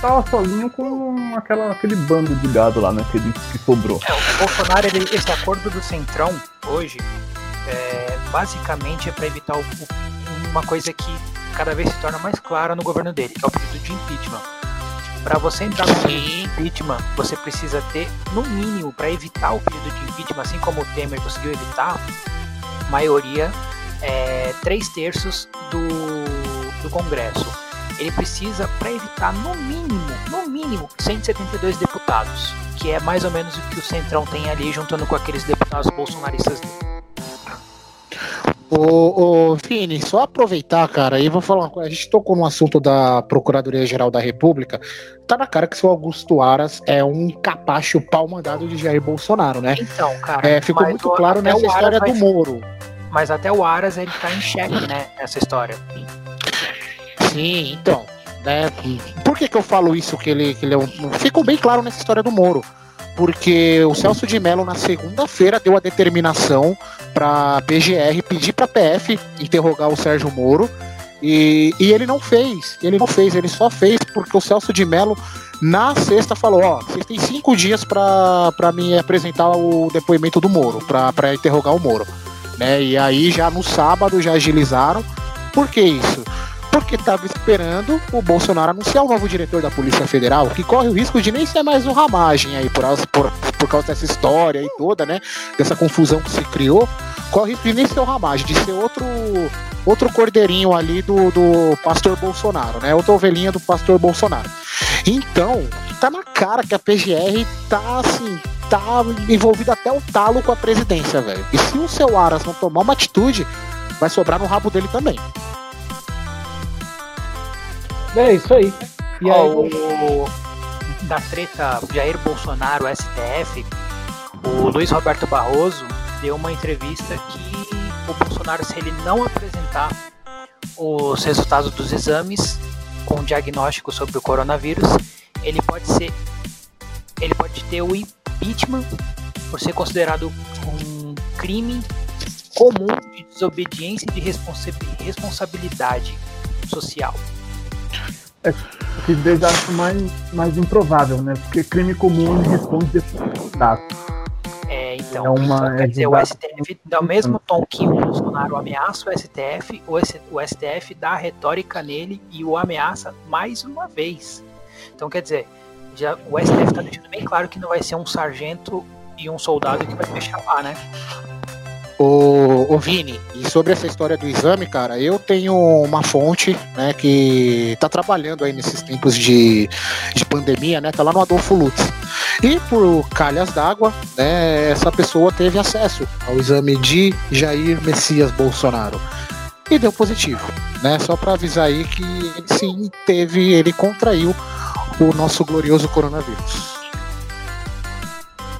tava sozinho com aquela, aquele bando de gado lá, né? Que, ele- que sobrou. É, o Bolsonaro, ele- esse acordo do Centrão, hoje, é, basicamente é para evitar o- o- uma coisa que cada vez se torna mais clara no governo dele, que é o pedido de impeachment. Para você entrar no pedido de impeachment, você precisa ter, no mínimo, para evitar o pedido de impeachment, assim como o Temer conseguiu evitar, maioria, é, três terços do, do Congresso. ele precisa, para evitar no mínimo, no mínimo, 172 deputados, que é mais ou menos o que o Centrão tem ali, juntando com aqueles deputados bolsonaristas dele. Ô, ô, Vini, só aproveitar, cara, e vou falar uma coisa. A gente tocou no assunto da Procuradoria-Geral da República. Tá na cara que seu Augusto Aras é um capacho pau mandado de Jair Bolsonaro, né? Então, cara. É, ficou muito o- claro nessa história do Moro. Mas até o Aras ele tá em xeque, né? Nessa história. Sim, então. Né, por que, que eu falo isso? Que ele, que ele é um. Ficou bem claro nessa história do Moro. Porque o Celso de Mello, na segunda-feira, deu a determinação para PGR pedir para PF interrogar o Sérgio Moro. E, e ele não fez. Ele não fez, ele só fez porque o Celso de Mello, na sexta, falou: Ó, vocês têm cinco dias para me apresentar o depoimento do Moro, para interrogar o Moro. Né? E aí, já no sábado, já agilizaram. Por que isso? porque estava esperando o Bolsonaro anunciar o novo diretor da Polícia Federal, que corre o risco de nem ser mais o Ramagem aí, por, por, por causa dessa história aí toda, né? Dessa confusão que se criou, corre o risco de nem ser o Ramagem, de ser outro outro cordeirinho ali do, do pastor Bolsonaro, né? Outra ovelhinha do pastor Bolsonaro. Então, tá na cara que a PGR tá assim, tá envolvida até o talo com a presidência, velho. E se o seu Aras não tomar uma atitude, vai sobrar no rabo dele também. É isso aí. E aí, o, da treta Jair Bolsonaro STF, o Luiz Roberto Barroso deu uma entrevista que o Bolsonaro, se ele não apresentar os resultados dos exames com diagnóstico sobre o coronavírus, ele pode ser ele pode ter o impeachment por ser considerado um crime comum de desobediência e de responsa- responsabilidade social. Que desde acho mais, mais improvável, né? Porque crime comum ele responde depois dado. É, então, É uma- quer é dizer, o. STF, do mesmo tom que o Bolsonaro ameaça o STF, o STF dá a retórica nele e o ameaça mais uma vez. Então, quer dizer, já, o STF está deixando bem claro que não vai ser um sargento e um soldado que vai fechar lá, né? Ô, ô Vini, e sobre essa história do exame, cara, eu tenho uma fonte, né, que tá trabalhando aí nesses tempos de, de pandemia, né, tá lá no Adolfo Lutz. E por calhas d'água, né, essa pessoa teve acesso ao exame de Jair Messias Bolsonaro. E deu positivo, né, só pra avisar aí que ele sim teve, ele contraiu o nosso glorioso coronavírus.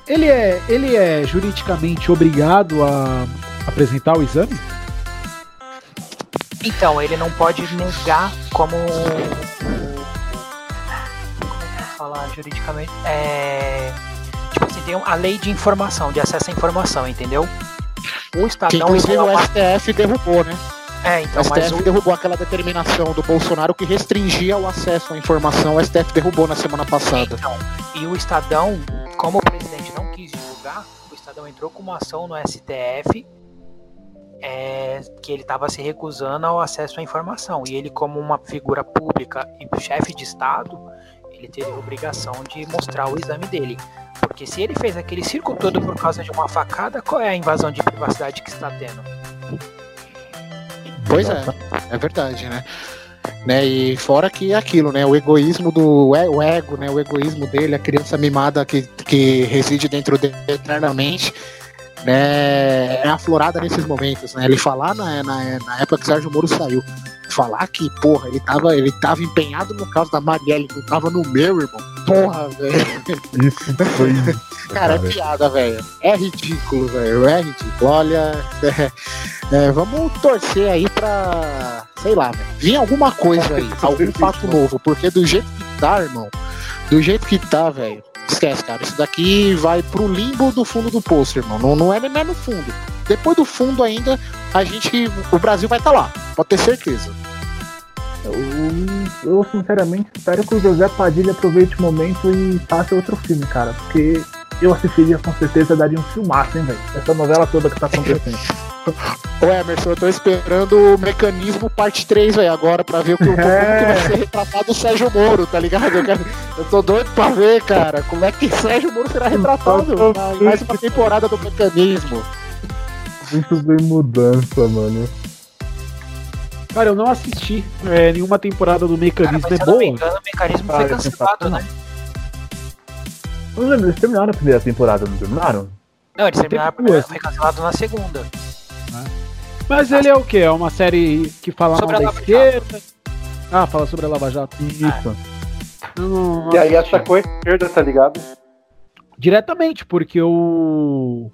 Ele é, ele é juridicamente obrigado a apresentar o exame? Então, ele não pode negar como. Como é que falar juridicamente? É. Tipo assim, tem a lei de informação, de acesso à informação, entendeu? O Que Estadão. inclusive ele é o uma- STF derrubou, né? É, então, o mas STF o, derrubou aquela determinação do Bolsonaro que restringia o acesso à informação. O STF derrubou na semana passada. Então, e o Estadão, como presidente o Estadão entrou com uma ação no STF é, que ele estava se recusando ao acesso à informação. E ele, como uma figura pública e chefe de Estado, ele teria a obrigação de mostrar o exame dele. Porque se ele fez aquele circo todo por causa de uma facada, qual é a invasão de privacidade que está tendo? Pois é, é verdade, né? Né? E fora que é aquilo, né? O egoísmo do o ego, né? O egoísmo dele, a criança mimada que, que reside dentro dele eternamente, né? É aflorada nesses momentos, né? Ele falar na, na, na época que Sérgio Moro saiu, falar que, porra, ele tava, ele tava empenhado no caso da Marielle, não tava no meu, irmão. Porra, velho. Isso foi. [LAUGHS] Cara, é piada, velho. É ridículo, velho. É ridículo. Olha, é, é, vamos torcer aí pra. Sei lá, velho. Vir alguma coisa aí. [LAUGHS] algum fato novo. Porque do jeito que tá, irmão. Do jeito que tá, velho. Esquece, cara. Isso daqui vai pro limbo do fundo do poço, irmão. Não, não é nem no fundo. Depois do fundo ainda, a gente. O Brasil vai estar tá lá. Pode ter certeza. Eu, eu sinceramente espero que o José Padilha aproveite o momento e faça outro filme, cara. Porque eu assistiria com certeza, daria um filmaço, hein, velho? Essa novela toda que tá acontecendo. [LAUGHS] Ô Emerson, eu tô esperando o mecanismo parte 3, velho, agora pra ver o que, como que vai ser retratado o Sérgio Moro, tá ligado? Eu, quero- eu tô doido pra ver, cara, como é que Sérgio Moro será retratado mais uma temporada do mecanismo. Isso vem mudança, mano. Cara, eu não assisti é, nenhuma temporada do Mecanismo. Cara, mas é se eu não me boa? engano, o mecanismo Cara, foi cancelado, né? Eu não lembro, eles terminaram a primeira temporada, não terminaram? Não, eles terminaram a primeira, duas. foi cancelado na segunda. Mas ele é o quê? É uma série que fala Sobre mal a da Lava esquerda? Ah, fala sobre a Lava Jato. Isso. Eu não- E aí atacou a esquerda, tá ligado? Diretamente, porque o.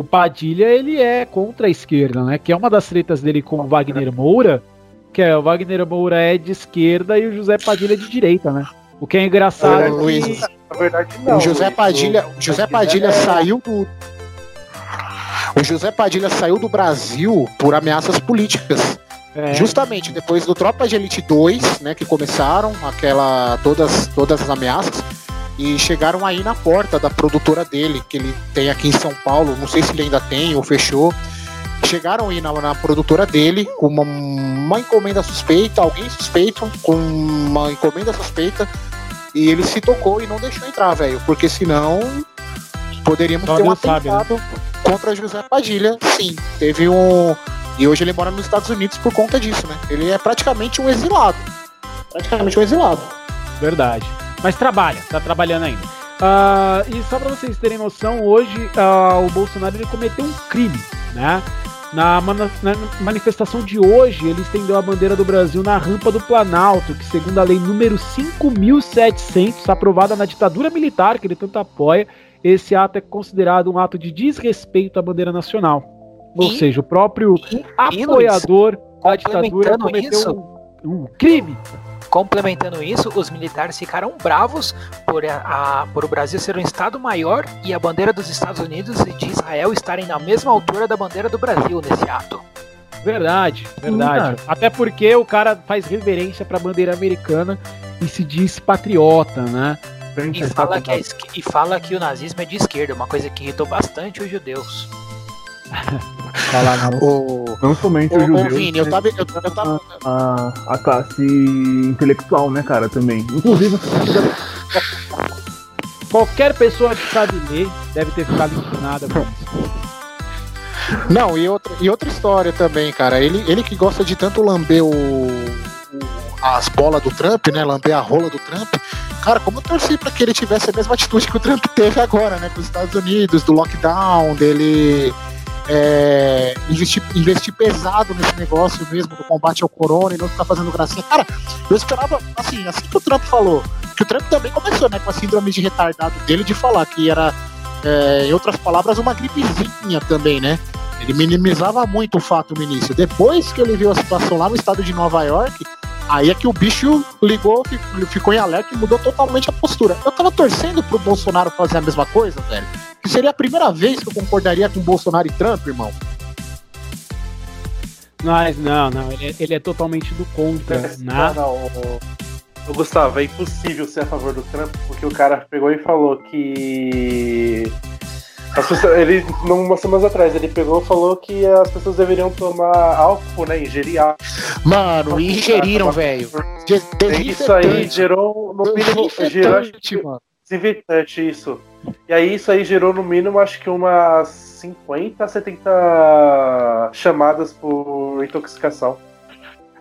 O Padilha, ele é contra a esquerda, né? Que é uma das tretas dele com o Wagner Moura, que é o Wagner Moura é de esquerda e o José Padilha é de direita, né? O que é engraçado é Luiz, que... Na verdade, não. o José Luiz, Padilha, o- José Padilha é- saiu do. O José Padilha saiu do Brasil por ameaças políticas. é, Justamente depois do Tropa de Elite 2, né, que começaram aquela todas todas as ameaças e chegaram aí na porta da produtora dele, que ele tem aqui em São Paulo, não sei se ele ainda tem ou fechou. Chegaram aí na, na produtora dele com uma, uma encomenda suspeita, alguém suspeito com uma encomenda suspeita e ele se tocou e não deixou entrar, velho, porque senão poderíamos Só ter um Deus sabe, né? atentado contra José Padilha. Sim, teve um e hoje ele mora nos Estados Unidos por conta disso, né? Ele é praticamente um exilado. Praticamente um exilado. Verdade. Mas trabalha, tá trabalhando ainda. Ah, e só pra vocês terem noção, hoje ah, o Bolsonaro ele cometeu um crime, né? Na, na manifestação de hoje, ele estendeu a bandeira do Brasil na rampa do Planalto, que segundo a lei número 5.700, aprovada na ditadura militar, que ele tanto apoia, esse ato é considerado um ato de desrespeito à bandeira nacional. Ou E- seja, o próprio E, apoiador da ditadura cometeu um, um crime. Complementando isso, os militares ficaram bravos por, a, a- por o Brasil ser um Estado maior e a bandeira dos Estados Unidos e de Israel estarem na mesma altura da bandeira do Brasil nesse ato. Verdade, verdade. Até porque o cara faz reverência pra bandeira americana e se diz patriota, né? E fala, que é e fala que o nazismo é de esquerda, uma coisa que irritou bastante os judeus. Falar na O, Não somente o, o judeus, Vini, eu tava, eu, eu tava, a, a classe intelectual, né, cara, também. Inclusive, Qualquer pessoa que sabe ler deve ter ficado indignada com isso. Não, e outra, e outra história também, cara. Ele, ele que gosta de tanto lamber o, o- as bolas do Trump, né? Lamber a rola do Trump. Cara, como eu torci pra que ele tivesse a mesma atitude que o Trump teve agora, né? Com os Estados Unidos, do lockdown, dele é, investir, investir pesado nesse negócio mesmo do combate ao corona e não ficar fazendo gracinha. Cara, eu esperava, assim, assim que o Trump falou, que o Trump também começou, né, com a síndrome de retardado dele de falar que era, é, em outras palavras, uma gripezinha também, né? Ele minimizava muito o fato no início. Depois que ele viu a situação lá no estado de Nova York, aí é que o bicho ligou, fi- ficou em alerta e mudou totalmente a postura. Eu tava torcendo pro Bolsonaro fazer a mesma coisa, velho. Que seria a primeira vez que eu concordaria com Bolsonaro e Trump, irmão. Mas não, não, ele é, ele é totalmente do contra, né? Não, não, o- o Gustavo, é impossível ser a favor do Trump, porque o cara pegou e falou que. As pessoas- ele, umas semanas atrás, ele pegou e falou que as pessoas deveriam tomar álcool, né? Ingerir álcool. Mano, ingeriram, velho. Isso aí gerou, no mínimo, gerou acho que, mano. desinfetante, isso. E aí isso aí gerou no mínimo, acho que umas 50, 70 chamadas por intoxicação.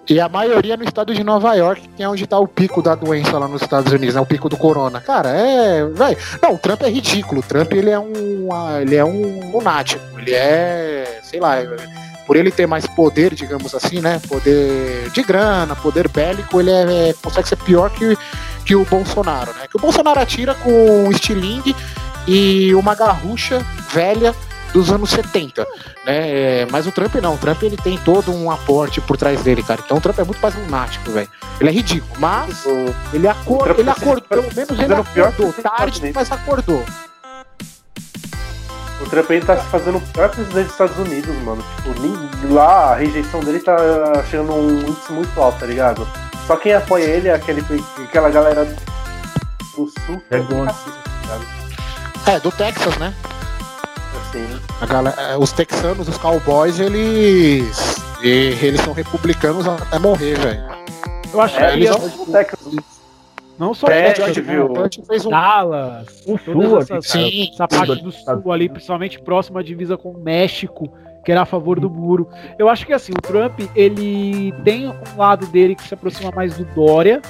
E a maioria no estado de Nova York, que é onde tá o pico da doença lá nos Estados Unidos, né? O pico do corona. Cara, é. Véi, não, o Trump é ridículo. O Trump ele é um. ah, Ele é um lunático. Ele é. sei lá. Por ele ter mais poder, digamos assim, né? Poder de grana, poder bélico, ele é, é- consegue ser pior que, que o Bolsonaro, né? Que o Bolsonaro atira com um estilingue e uma garrucha velha dos anos 70 né? É, mas o Trump não, o Trump ele tem todo um aporte por trás dele, cara. Então o Trump é muito mais lunático, velho. Ele é ridículo, mas O- ele, acor Trump ele tá acordou, pelo menos ele fazendo pior acordou. Tarde, mas acordou. O Trump ele tá se fazendo o pior presidente dos Estados Unidos, mano. Tipo, nem- lá a rejeição dele tá chegando um índice muito alto, tá ligado? Só quem apoia ele é aquele, aquela galera do sul é tá ligado? É, do Texas, né? Assim. A galera, é, os texanos, os cowboys, eles. e- eles são republicanos até morrer, velho. Eu acho É, que eles Texas. não só Texas, gente, né? fez um. Dallas, O sul essas-. Sim, essa parte do sul ali, principalmente próximo à divisa com o México, que era a favor do muro. Eu acho que assim, o Trump, ele tem um lado dele que se aproxima mais do Dória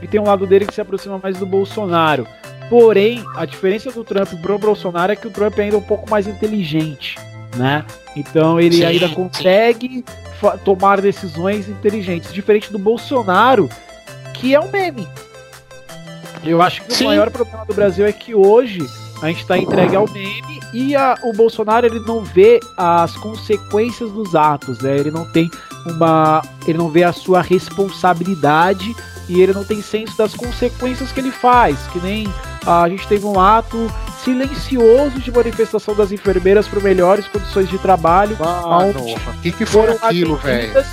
e tem um lado dele que se aproxima mais do Bolsonaro. Porém, a diferença do Trump pro Bolsonaro é que o Trump é ainda um pouco mais inteligente, né? Então ele Sim, ainda consegue tomar decisões inteligentes, diferente do Bolsonaro, que é um meme. Eu acho que Sim. o maior problema do Brasil é que hoje a gente está entregue ao meme e a- o Bolsonaro ele não vê as consequências dos atos, né? Ele não tem uma, ele não vê a sua responsabilidade e ele não tem senso das consequências que ele faz, que nem ah, a gente teve um ato silencioso de manifestação das enfermeiras por melhores condições de trabalho, o que, que foi aquilo, velho? agredidas,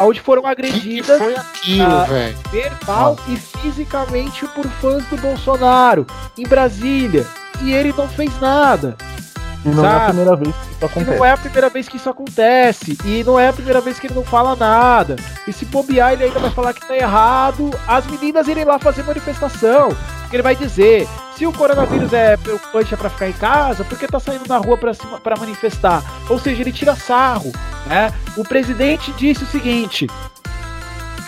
onde foram O que, que agredidas foi aquilo, Ah, velho? verbal e fisicamente por fãs do Bolsonaro em Brasília. E ele não fez nada. E não é a primeira vez que isso E acontece. não é a primeira vez que isso acontece. E não é a primeira vez que ele não fala nada. E se bobear, ele ainda vai falar que tá errado. As meninas irem lá fazer manifestação. Porque ele vai dizer: se o coronavírus é preocupante é pra ficar em casa, por que tá saindo na rua pra manifestar? Ou seja, ele tira sarro. Né? O presidente disse o seguinte: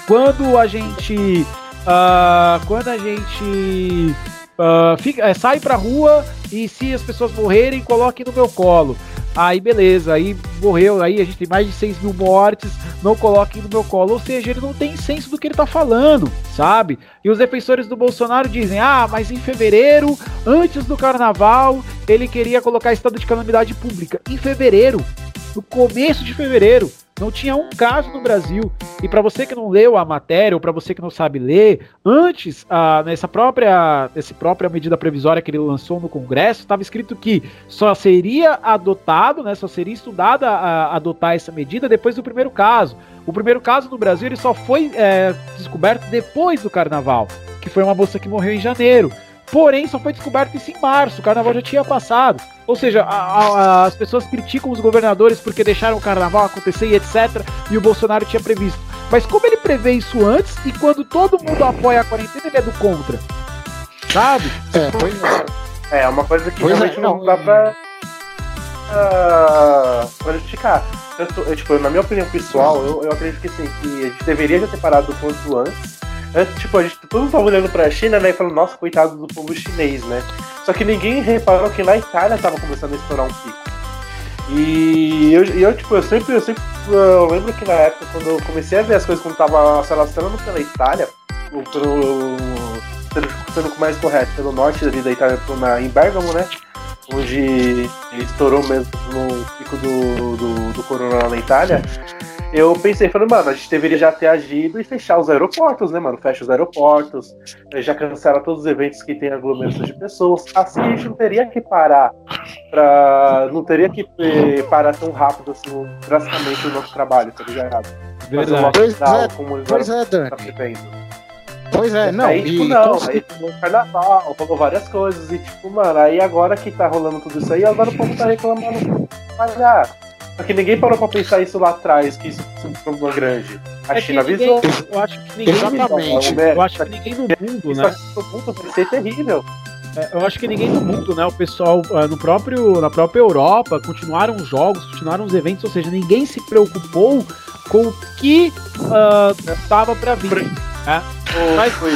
quando a gente. ah, quando a gente. Ah, fica, é, sai pra rua e se as pessoas morrerem, coloquem no meu colo. Aí beleza, aí morreu, aí a gente tem mais de 6 mil mortes, não coloquem no meu colo. Ou seja, ele não tem senso do que ele tá falando, sabe? E os defensores do Bolsonaro dizem: ah, mas em fevereiro, antes do carnaval, ele queria colocar estado de calamidade pública. Em fevereiro, no começo de fevereiro, não tinha um caso no Brasil. E para você que não leu a matéria, ou para você que não sabe ler, antes, ah, nessa própria, nessa própria medida provisória que ele lançou no Congresso, estava escrito que só seria adotado, né, só seria estudada a, adotar essa medida depois do primeiro caso. O primeiro caso no Brasil ele só foi é, descoberto depois do Carnaval, que foi uma moça que morreu em janeiro. Porém, só foi descoberto isso em março, o carnaval já tinha passado. Ou seja, a- a- as pessoas criticam os governadores porque deixaram o carnaval acontecer e etc. E o Bolsonaro tinha previsto. Mas como ele prevê isso antes e quando todo mundo apoia a quarentena, ele é do contra? Sabe? É, pois é. É, uma coisa que Pois é, realmente não, não, dá pra, ah, pra justificar. Tanto, eu, tipo, na minha opinião pessoal, eu, eu acredito que assim, que a gente deveria já ter parado o quanto antes. Antes, tipo, a gente todo mundo tava olhando pra China, né, e falando, nossa, coitado do povo chinês, né? Só que ninguém reparou que na Itália tava começando a estourar um pico. E eu, eu, tipo, eu sempre, eu sempre eu lembro que na época, quando eu comecei a ver as coisas quando tava se alastrando pela Itália, ou pelo. sendo, mais correto, pelo norte ali da Itália, na, em Bergamo, né? Onde estourou mesmo no pico do, do, do corona na Itália. Eu pensei, falei, mano, a gente deveria já ter agido e fechar os aeroportos, né, mano? Fecha os aeroportos, eh, já cancela todos os eventos que tem aglomeração de pessoas. Assim a gente não teria que parar pra. Não teria que eh, parar tão rápido assim, drasticamente o nosso trabalho, tá ligado? Um Pois é, como Pois é, Dani. tá. Pois é, não. aí, tipo, e não, aí falou carnaval, falou várias coisas, e tipo, mano, aí agora que tá rolando tudo isso aí, agora o povo tá reclamando falhar. Só que ninguém parou pra pensar isso lá atrás, que isso é um problema grande. A É China avisou. Eu acho que ninguém Exatamente. no mundo, eu acho que ninguém no mundo, Isso né? no mundo vai ser terrível. É, Eu acho que ninguém no mundo, né? O pessoal ah, no próprio, na própria Europa continuaram os jogos, continuaram os eventos, ou seja, ninguém se preocupou com o que estava para vir. né? O, Mas- foi,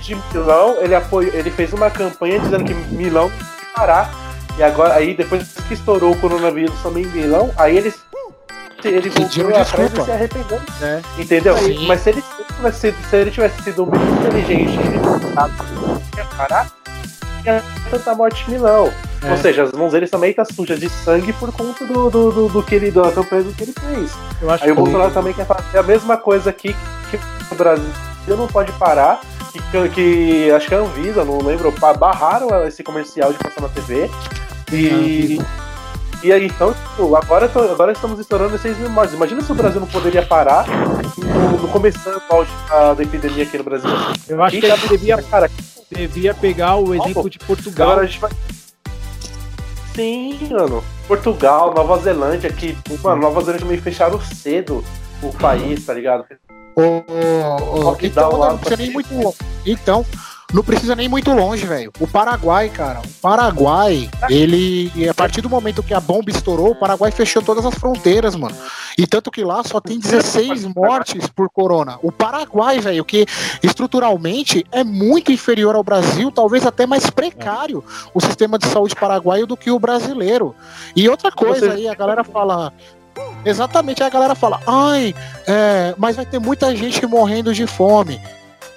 de Milão, ele apoiou, ele fez uma campanha dizendo que Milão parar. E agora, aí depois que estourou o coronavírus também em Milão, aí eles ele voltou atrás desculpa. e se arrependeu. É. Entendeu? Sim. Mas se ele, se ele tivesse sido, se ele tivesse sido muito inteligente e ia parar, ia tanta morte em Milão. É. Ou seja, as mãos dele também tá sujas de sangue por conta do, do, do, do que ele, da campanha que ele fez. Eu acho Aí o que Bolsonaro também quer fazer a mesma coisa aqui que o Brasil não pode parar. Que, que acho que a Anvisa, não lembro, barraram esse comercial de passar na TV. E, e aí, então, tipo, agora, tô- agora estamos estourando 6 mil mortes. Imagina se o Brasil não poderia parar no, no começando o auge da, da epidemia aqui no Brasil. eu acho que a gente devia, Cara, devia pegar o exemplo de Portugal. agora a gente vai. Sim, mano. Portugal, Nova Zelândia, que, mano, Nova Zelândia também fecharam cedo o país, tá ligado? O, o, o, então, lá não precisa pra nem muito longe. Então, Não precisa nem muito longe, velho. O Paraguai, cara. O Paraguai, ele. A partir do momento que a bomba estourou, o Paraguai fechou todas as fronteiras, mano. E tanto que lá só tem 16 mortes por corona. O Paraguai, velho, que estruturalmente é muito inferior ao Brasil, talvez até mais precário o sistema de saúde paraguaio do que o brasileiro. E outra coisa aí, a galera fala. Exatamente, aí a galera fala, ai, é, mas vai ter muita gente morrendo de fome.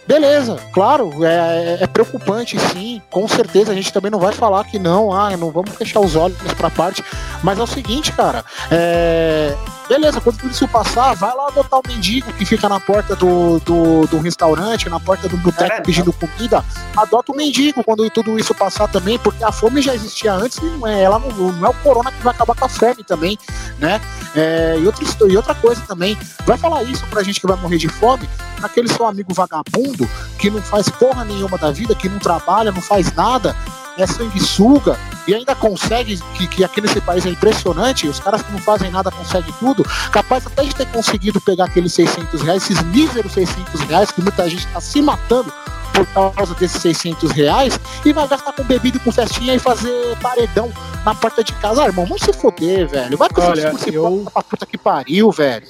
Beleza, claro, é, é, preocupante sim, com certeza a gente também não vai falar que não, ah, não vamos fechar os olhos pra parte, mas é o seguinte, cara, é, beleza, quando tudo isso passar, vai lá adotar o mendigo que fica na porta do, do, do restaurante, na porta do boteco É, pedindo comida, adota o mendigo quando tudo isso passar também, porque a fome já existia antes e não é, ela não, não é o corona que vai acabar com a fome também, né? É, e, outra, e outra coisa também, vai falar isso pra gente que vai morrer de fome, aquele seu amigo vagabundo que não faz porra nenhuma da vida, que não trabalha, não faz nada, é sanguessuga e ainda consegue, que, que aqui nesse país é impressionante, os caras que não fazem nada conseguem tudo, capaz até de ter conseguido pegar aqueles 600 reais, esses míseros 600 reais, que muita gente está se matando por causa desses 600 reais, e vai gastar com bebida e com festinha e fazer paredão na porta de casa. Ah, irmão, vamos se foder, velho. Vai com Olha, esse eu- pra puta que pariu, velho.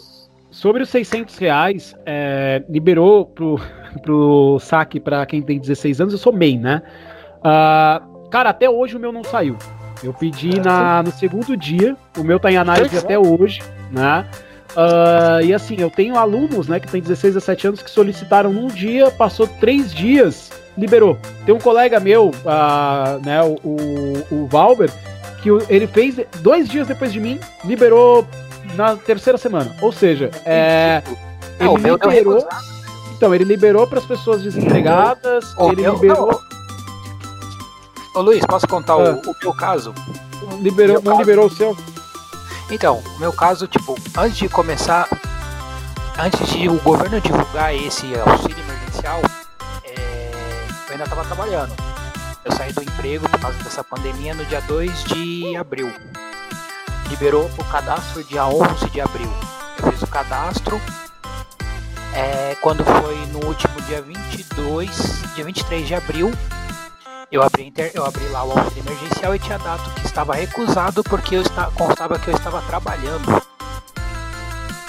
Sobre os 600 reais, é, liberou pro, [LAUGHS] pro saque pra quem tem 16 anos, eu sou MEI, né? Ah, cara, até hoje o meu não saiu. Eu pedi na, no segundo dia, o meu tá em análise é. até hoje, né? Ah, e assim, eu tenho alunos, né, que tem 16, 17 anos que solicitaram num dia, passou três dias, liberou. Tem um colega meu, ah, né, o, o, o Valber, que ele fez dois dias depois de mim, liberou na terceira semana. Ou seja, é, ele liberou. Então, ele liberou para as pessoas desempregadas, ele liberou, Ô Luiz, posso contar o- Ah. o, meu caso? liberou, meu não caso- liberou o seu. Então, o meu caso, tipo, antes de começar, antes de o governo divulgar esse auxílio emergencial, é, eu ainda estava trabalhando. Eu saí do emprego por causa dessa pandemia no dia 2 de abril. Liberou o cadastro dia 11 de abril. Eu fiz o cadastro. é, quando foi no último dia 22, dia 23 de abril, eu abri, inter- eu abri lá o auxílio emergencial e tinha dado que estava recusado porque eu esta- constava que eu estava trabalhando.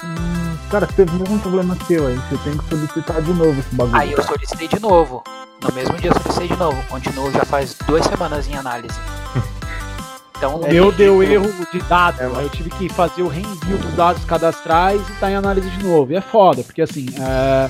Hum, cara, teve o mesmo problema seu aí. Você tem que solicitar de novo esse bagulho. Aí eu solicitei de novo. No mesmo dia eu solicitei de novo. Continuo já faz duas semanas em análise. [LAUGHS] Então, O meu deu erro de dados. É, eu tive que fazer o reenvio dos dados cadastrais e tá em análise de novo. E é foda, porque assim, é,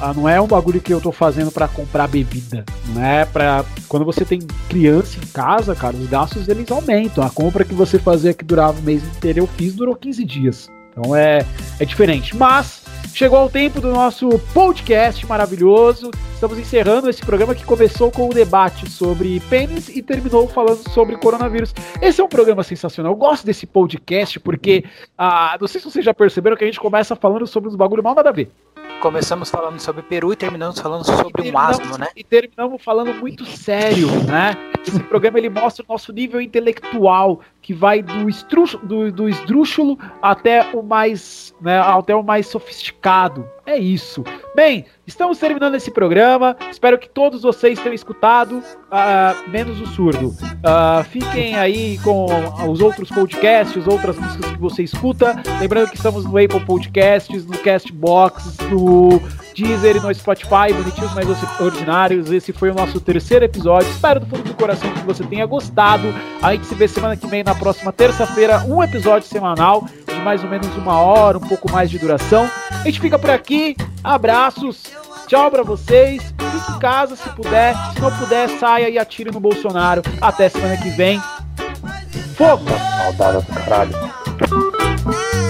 ah, não é um bagulho que eu tô fazendo pra comprar bebida. Não é pra. Quando você tem criança em casa, cara, os gastos eles aumentam. A compra que você fazia que durava o mês inteiro, eu fiz, durou 15 dias. Então é, é diferente. Mas chegou o tempo do nosso podcast maravilhoso. Estamos encerrando esse programa que começou com o debate sobre pênis e terminou falando sobre coronavírus. Esse é um programa sensacional. Eu gosto desse podcast porque, ah, não sei se vocês já perceberam que a gente começa falando sobre uns bagulho mal nada a ver. Começamos falando sobre Peru e terminamos falando sobre um terminamos- asno, né? E terminamos falando muito sério, né? Esse programa ele mostra o nosso nível intelectual, que vai do, do, do esdrúxulo até o mais, né, até o mais sofisticado. É isso. Bem, estamos terminando esse programa. Espero que todos vocês tenham escutado, ah, menos o surdo. Ah, fiquem aí com os outros podcasts, outras músicas que você escuta. Lembrando que estamos no Apple Podcasts, no Castbox, no Deezer e no Spotify, bonitinhos mais ordinários. Esse foi o nosso terceiro episódio. Espero do fundo do coração que você tenha gostado. A gente se vê semana que vem, na próxima terça-feira, um episódio semanal de mais ou menos uma hora, um pouco mais de duração. A gente fica por aqui. Abraços. Tchau pra vocês. Fique em casa se puder. Se não puder, saia e atire no Bolsonaro. Até semana que vem. Fogo! Saudade do caralho.